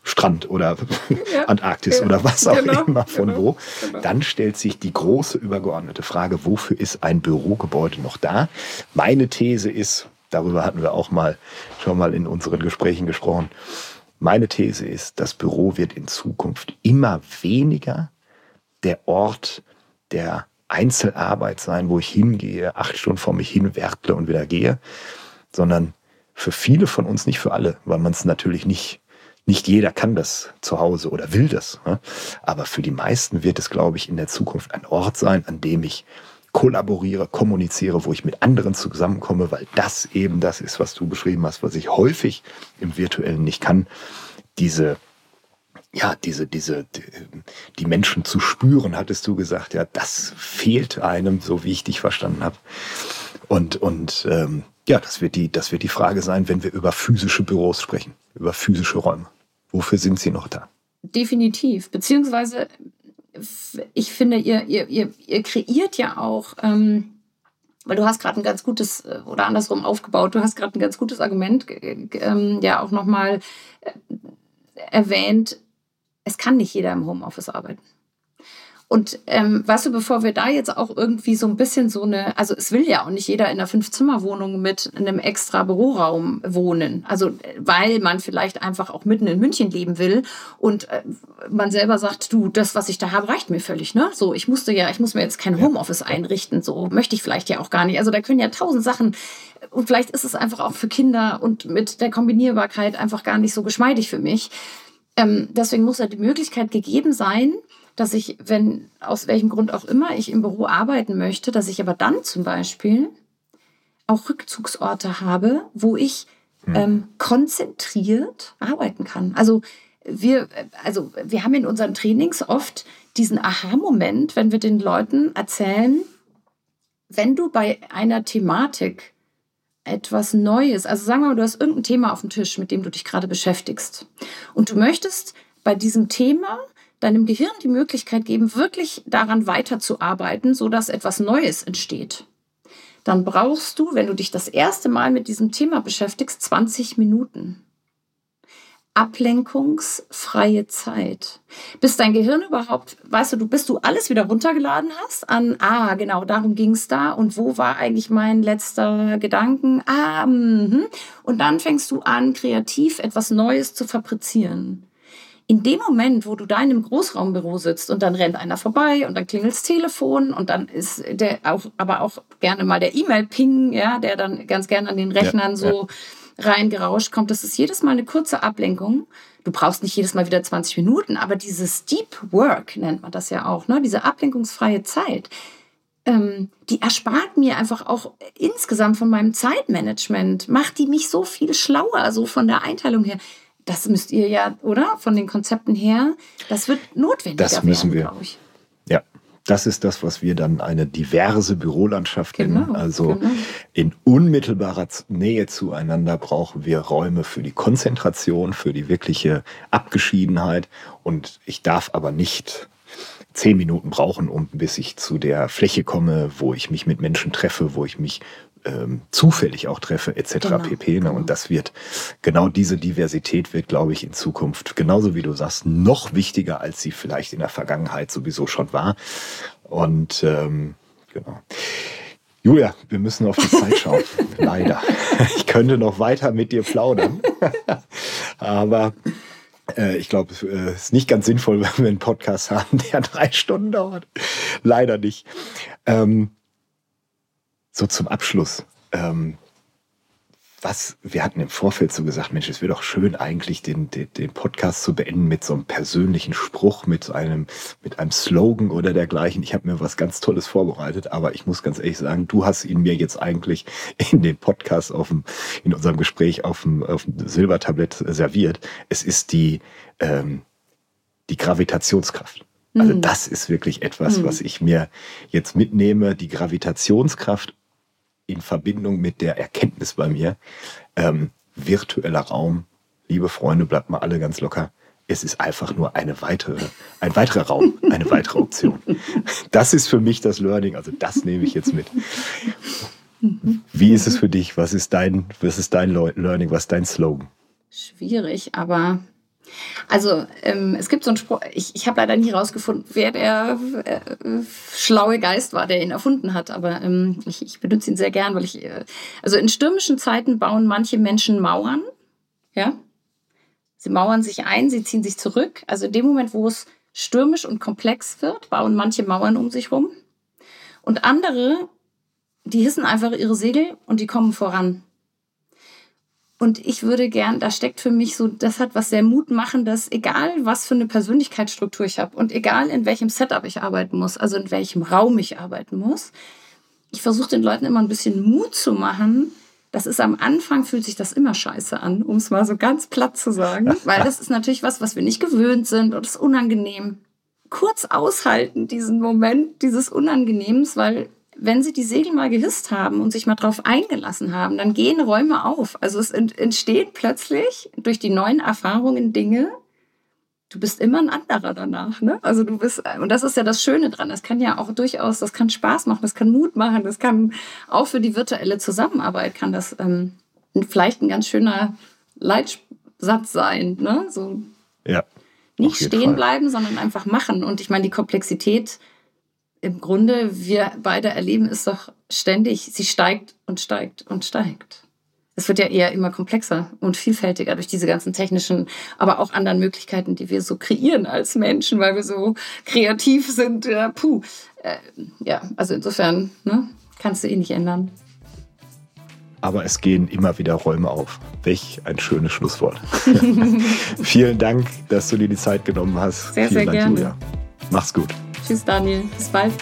Strand oder ja, Antarktis ja, oder was auch genau, immer von genau, wo, genau. dann stellt sich die große übergeordnete Frage, wofür ist ein Bürogebäude noch da? Meine These ist, darüber hatten wir auch mal schon mal in unseren Gesprächen gesprochen, meine These ist, das Büro wird in Zukunft immer weniger der Ort der Einzelarbeit sein, wo ich hingehe, acht Stunden vor mich hin wertle und wieder gehe, sondern für viele von uns, nicht für alle, weil man es natürlich nicht nicht jeder kann das zu Hause oder will das. Aber für die meisten wird es, glaube ich, in der Zukunft ein Ort sein, an dem ich kollaboriere, kommuniziere, wo ich mit anderen zusammenkomme, weil das eben das ist, was du beschrieben hast, was ich häufig im Virtuellen nicht kann. Diese ja, diese, diese, die Menschen zu spüren, hattest du gesagt, ja, das fehlt einem, so wie ich dich verstanden habe. Und, und ähm, ja, das wird, die, das wird die Frage sein, wenn wir über physische Büros sprechen, über physische Räume. Wofür sind sie noch da?
Definitiv. Beziehungsweise, ich finde, ihr, ihr, ihr, ihr kreiert ja auch, ähm, weil du hast gerade ein ganz gutes, äh, oder andersrum aufgebaut, du hast gerade ein ganz gutes Argument ähm, ja auch nochmal äh, erwähnt, es kann nicht jeder im Homeoffice arbeiten. Und ähm, weißt du, bevor wir da jetzt auch irgendwie so ein bisschen so eine, also es will ja auch nicht jeder in einer Fünf-Zimmer-Wohnung mit einem extra Büroraum wohnen. Also weil man vielleicht einfach auch mitten in München leben will und äh, man selber sagt, du, das, was ich da habe, reicht mir völlig, ne? So, ich musste ja, ich muss mir jetzt kein Homeoffice einrichten, so möchte ich vielleicht ja auch gar nicht. Also da können ja tausend Sachen und vielleicht ist es einfach auch für Kinder und mit der Kombinierbarkeit einfach gar nicht so geschmeidig für mich. Ähm, deswegen muss ja die Möglichkeit gegeben sein, dass ich, wenn aus welchem Grund auch immer ich im Büro arbeiten möchte, dass ich aber dann zum Beispiel auch Rückzugsorte habe, wo ich hm. ähm, konzentriert arbeiten kann. Also wir, also wir haben in unseren Trainings oft diesen Aha-Moment, wenn wir den Leuten erzählen, wenn du bei einer Thematik etwas Neues, also sagen wir mal, du hast irgendein Thema auf dem Tisch, mit dem du dich gerade beschäftigst und du möchtest bei diesem Thema deinem Gehirn die Möglichkeit geben, wirklich daran weiterzuarbeiten, sodass etwas Neues entsteht. Dann brauchst du, wenn du dich das erste Mal mit diesem Thema beschäftigst, 20 Minuten. Ablenkungsfreie Zeit. Bis dein Gehirn überhaupt, weißt du, du bis du alles wieder runtergeladen hast an, ah, genau, darum ging es da und wo war eigentlich mein letzter Gedanken? Ah, mh. und dann fängst du an, kreativ etwas Neues zu fabrizieren in dem Moment, wo du da in einem Großraumbüro sitzt und dann rennt einer vorbei und dann klingelt das Telefon und dann ist der auch, aber auch gerne mal der E-Mail-Ping, ja, der dann ganz gerne an den Rechnern ja, so ja. reingerauscht kommt. Das ist jedes Mal eine kurze Ablenkung. Du brauchst nicht jedes Mal wieder 20 Minuten, aber dieses Deep Work nennt man das ja auch, ne? diese ablenkungsfreie Zeit, ähm, die erspart mir einfach auch insgesamt von meinem Zeitmanagement, macht die mich so viel schlauer, so von der Einteilung her das müsst ihr ja, oder? Von den Konzepten her, das wird notwendig.
Das müssen werden, wir. Ja, das ist das, was wir dann eine diverse Bürolandschaft genau, nennen. Also genau. in unmittelbarer Nähe zueinander brauchen wir Räume für die Konzentration, für die wirkliche Abgeschiedenheit. Und ich darf aber nicht zehn Minuten brauchen, um bis ich zu der Fläche komme, wo ich mich mit Menschen treffe, wo ich mich ähm, zufällig auch treffe, etc. Genau, pp. Ne? Genau. Und das wird, genau diese Diversität wird, glaube ich, in Zukunft, genauso wie du sagst, noch wichtiger, als sie vielleicht in der Vergangenheit sowieso schon war. Und ähm, genau. Julia, wir müssen auf die Zeit schauen. Leider. Ich könnte noch weiter mit dir plaudern. Aber äh, ich glaube, es äh, ist nicht ganz sinnvoll, wenn wir einen Podcast haben, der drei Stunden dauert. Leider nicht. Ähm, so zum Abschluss. Ähm, was, wir hatten im Vorfeld so gesagt, Mensch, es wäre doch schön eigentlich den, den, den, Podcast zu beenden mit so einem persönlichen Spruch, mit einem, mit einem Slogan oder dergleichen. Ich habe mir was ganz Tolles vorbereitet, aber ich muss ganz ehrlich sagen, du hast ihn mir jetzt eigentlich in dem Podcast auf dem, in unserem Gespräch auf dem, auf dem Silbertablett serviert. Es ist die, ähm, die Gravitationskraft. Also mhm. das ist wirklich etwas, mhm. was ich mir jetzt mitnehme, die Gravitationskraft in Verbindung mit der Erkenntnis bei mir, ähm, virtueller Raum, liebe Freunde, bleibt mal alle ganz locker. Es ist einfach nur eine weitere, ein weiterer Raum, eine weitere Option. Das ist für mich das Learning, also das nehme ich jetzt mit. Wie ist es für dich? Was ist dein, was ist dein Learning? Was ist dein Slogan?
Schwierig, aber also ähm, es gibt so einen Spruch, ich, ich habe leider nie rausgefunden, wer der äh, schlaue Geist war, der ihn erfunden hat, aber ähm, ich, ich benutze ihn sehr gern, weil ich, äh, also in stürmischen Zeiten bauen manche Menschen Mauern, ja, sie mauern sich ein, sie ziehen sich zurück, also in dem Moment, wo es stürmisch und komplex wird, bauen manche Mauern um sich rum. Und andere, die hissen einfach ihre Segel und die kommen voran. Und ich würde gern, da steckt für mich so, das hat was sehr Mutmachendes, egal was für eine Persönlichkeitsstruktur ich habe und egal in welchem Setup ich arbeiten muss, also in welchem Raum ich arbeiten muss. Ich versuche den Leuten immer ein bisschen Mut zu machen. Das ist am Anfang, fühlt sich das immer scheiße an, um es mal so ganz platt zu sagen, weil das ist natürlich was, was wir nicht gewöhnt sind und ist unangenehm. Kurz aushalten, diesen Moment dieses Unangenehms, weil wenn sie die Segel mal gehisst haben und sich mal drauf eingelassen haben, dann gehen Räume auf. Also es entstehen plötzlich durch die neuen Erfahrungen Dinge. Du bist immer ein anderer danach, ne? Also du bist, und das ist ja das Schöne dran. Das kann ja auch durchaus, das kann Spaß machen, das kann Mut machen, das kann auch für die virtuelle Zusammenarbeit kann das ähm, vielleicht ein ganz schöner Leitsatz sein, ne? So.
Ja.
Nicht stehen Fall. bleiben, sondern einfach machen. Und ich meine, die Komplexität im Grunde wir beide erleben es doch ständig, sie steigt und steigt und steigt. Es wird ja eher immer komplexer und vielfältiger durch diese ganzen technischen, aber auch anderen Möglichkeiten, die wir so kreieren als Menschen, weil wir so kreativ sind. Ja, puh. Äh, ja, also insofern ne, kannst du eh nicht ändern.
Aber es gehen immer wieder Räume auf. Welch ein schönes Schlusswort. Vielen Dank, dass du dir die Zeit genommen hast.
Sehr,
Vielen
sehr
Dank,
gerne.
Julia. Mach's gut.
Tschüss, Daniel. Bis bald.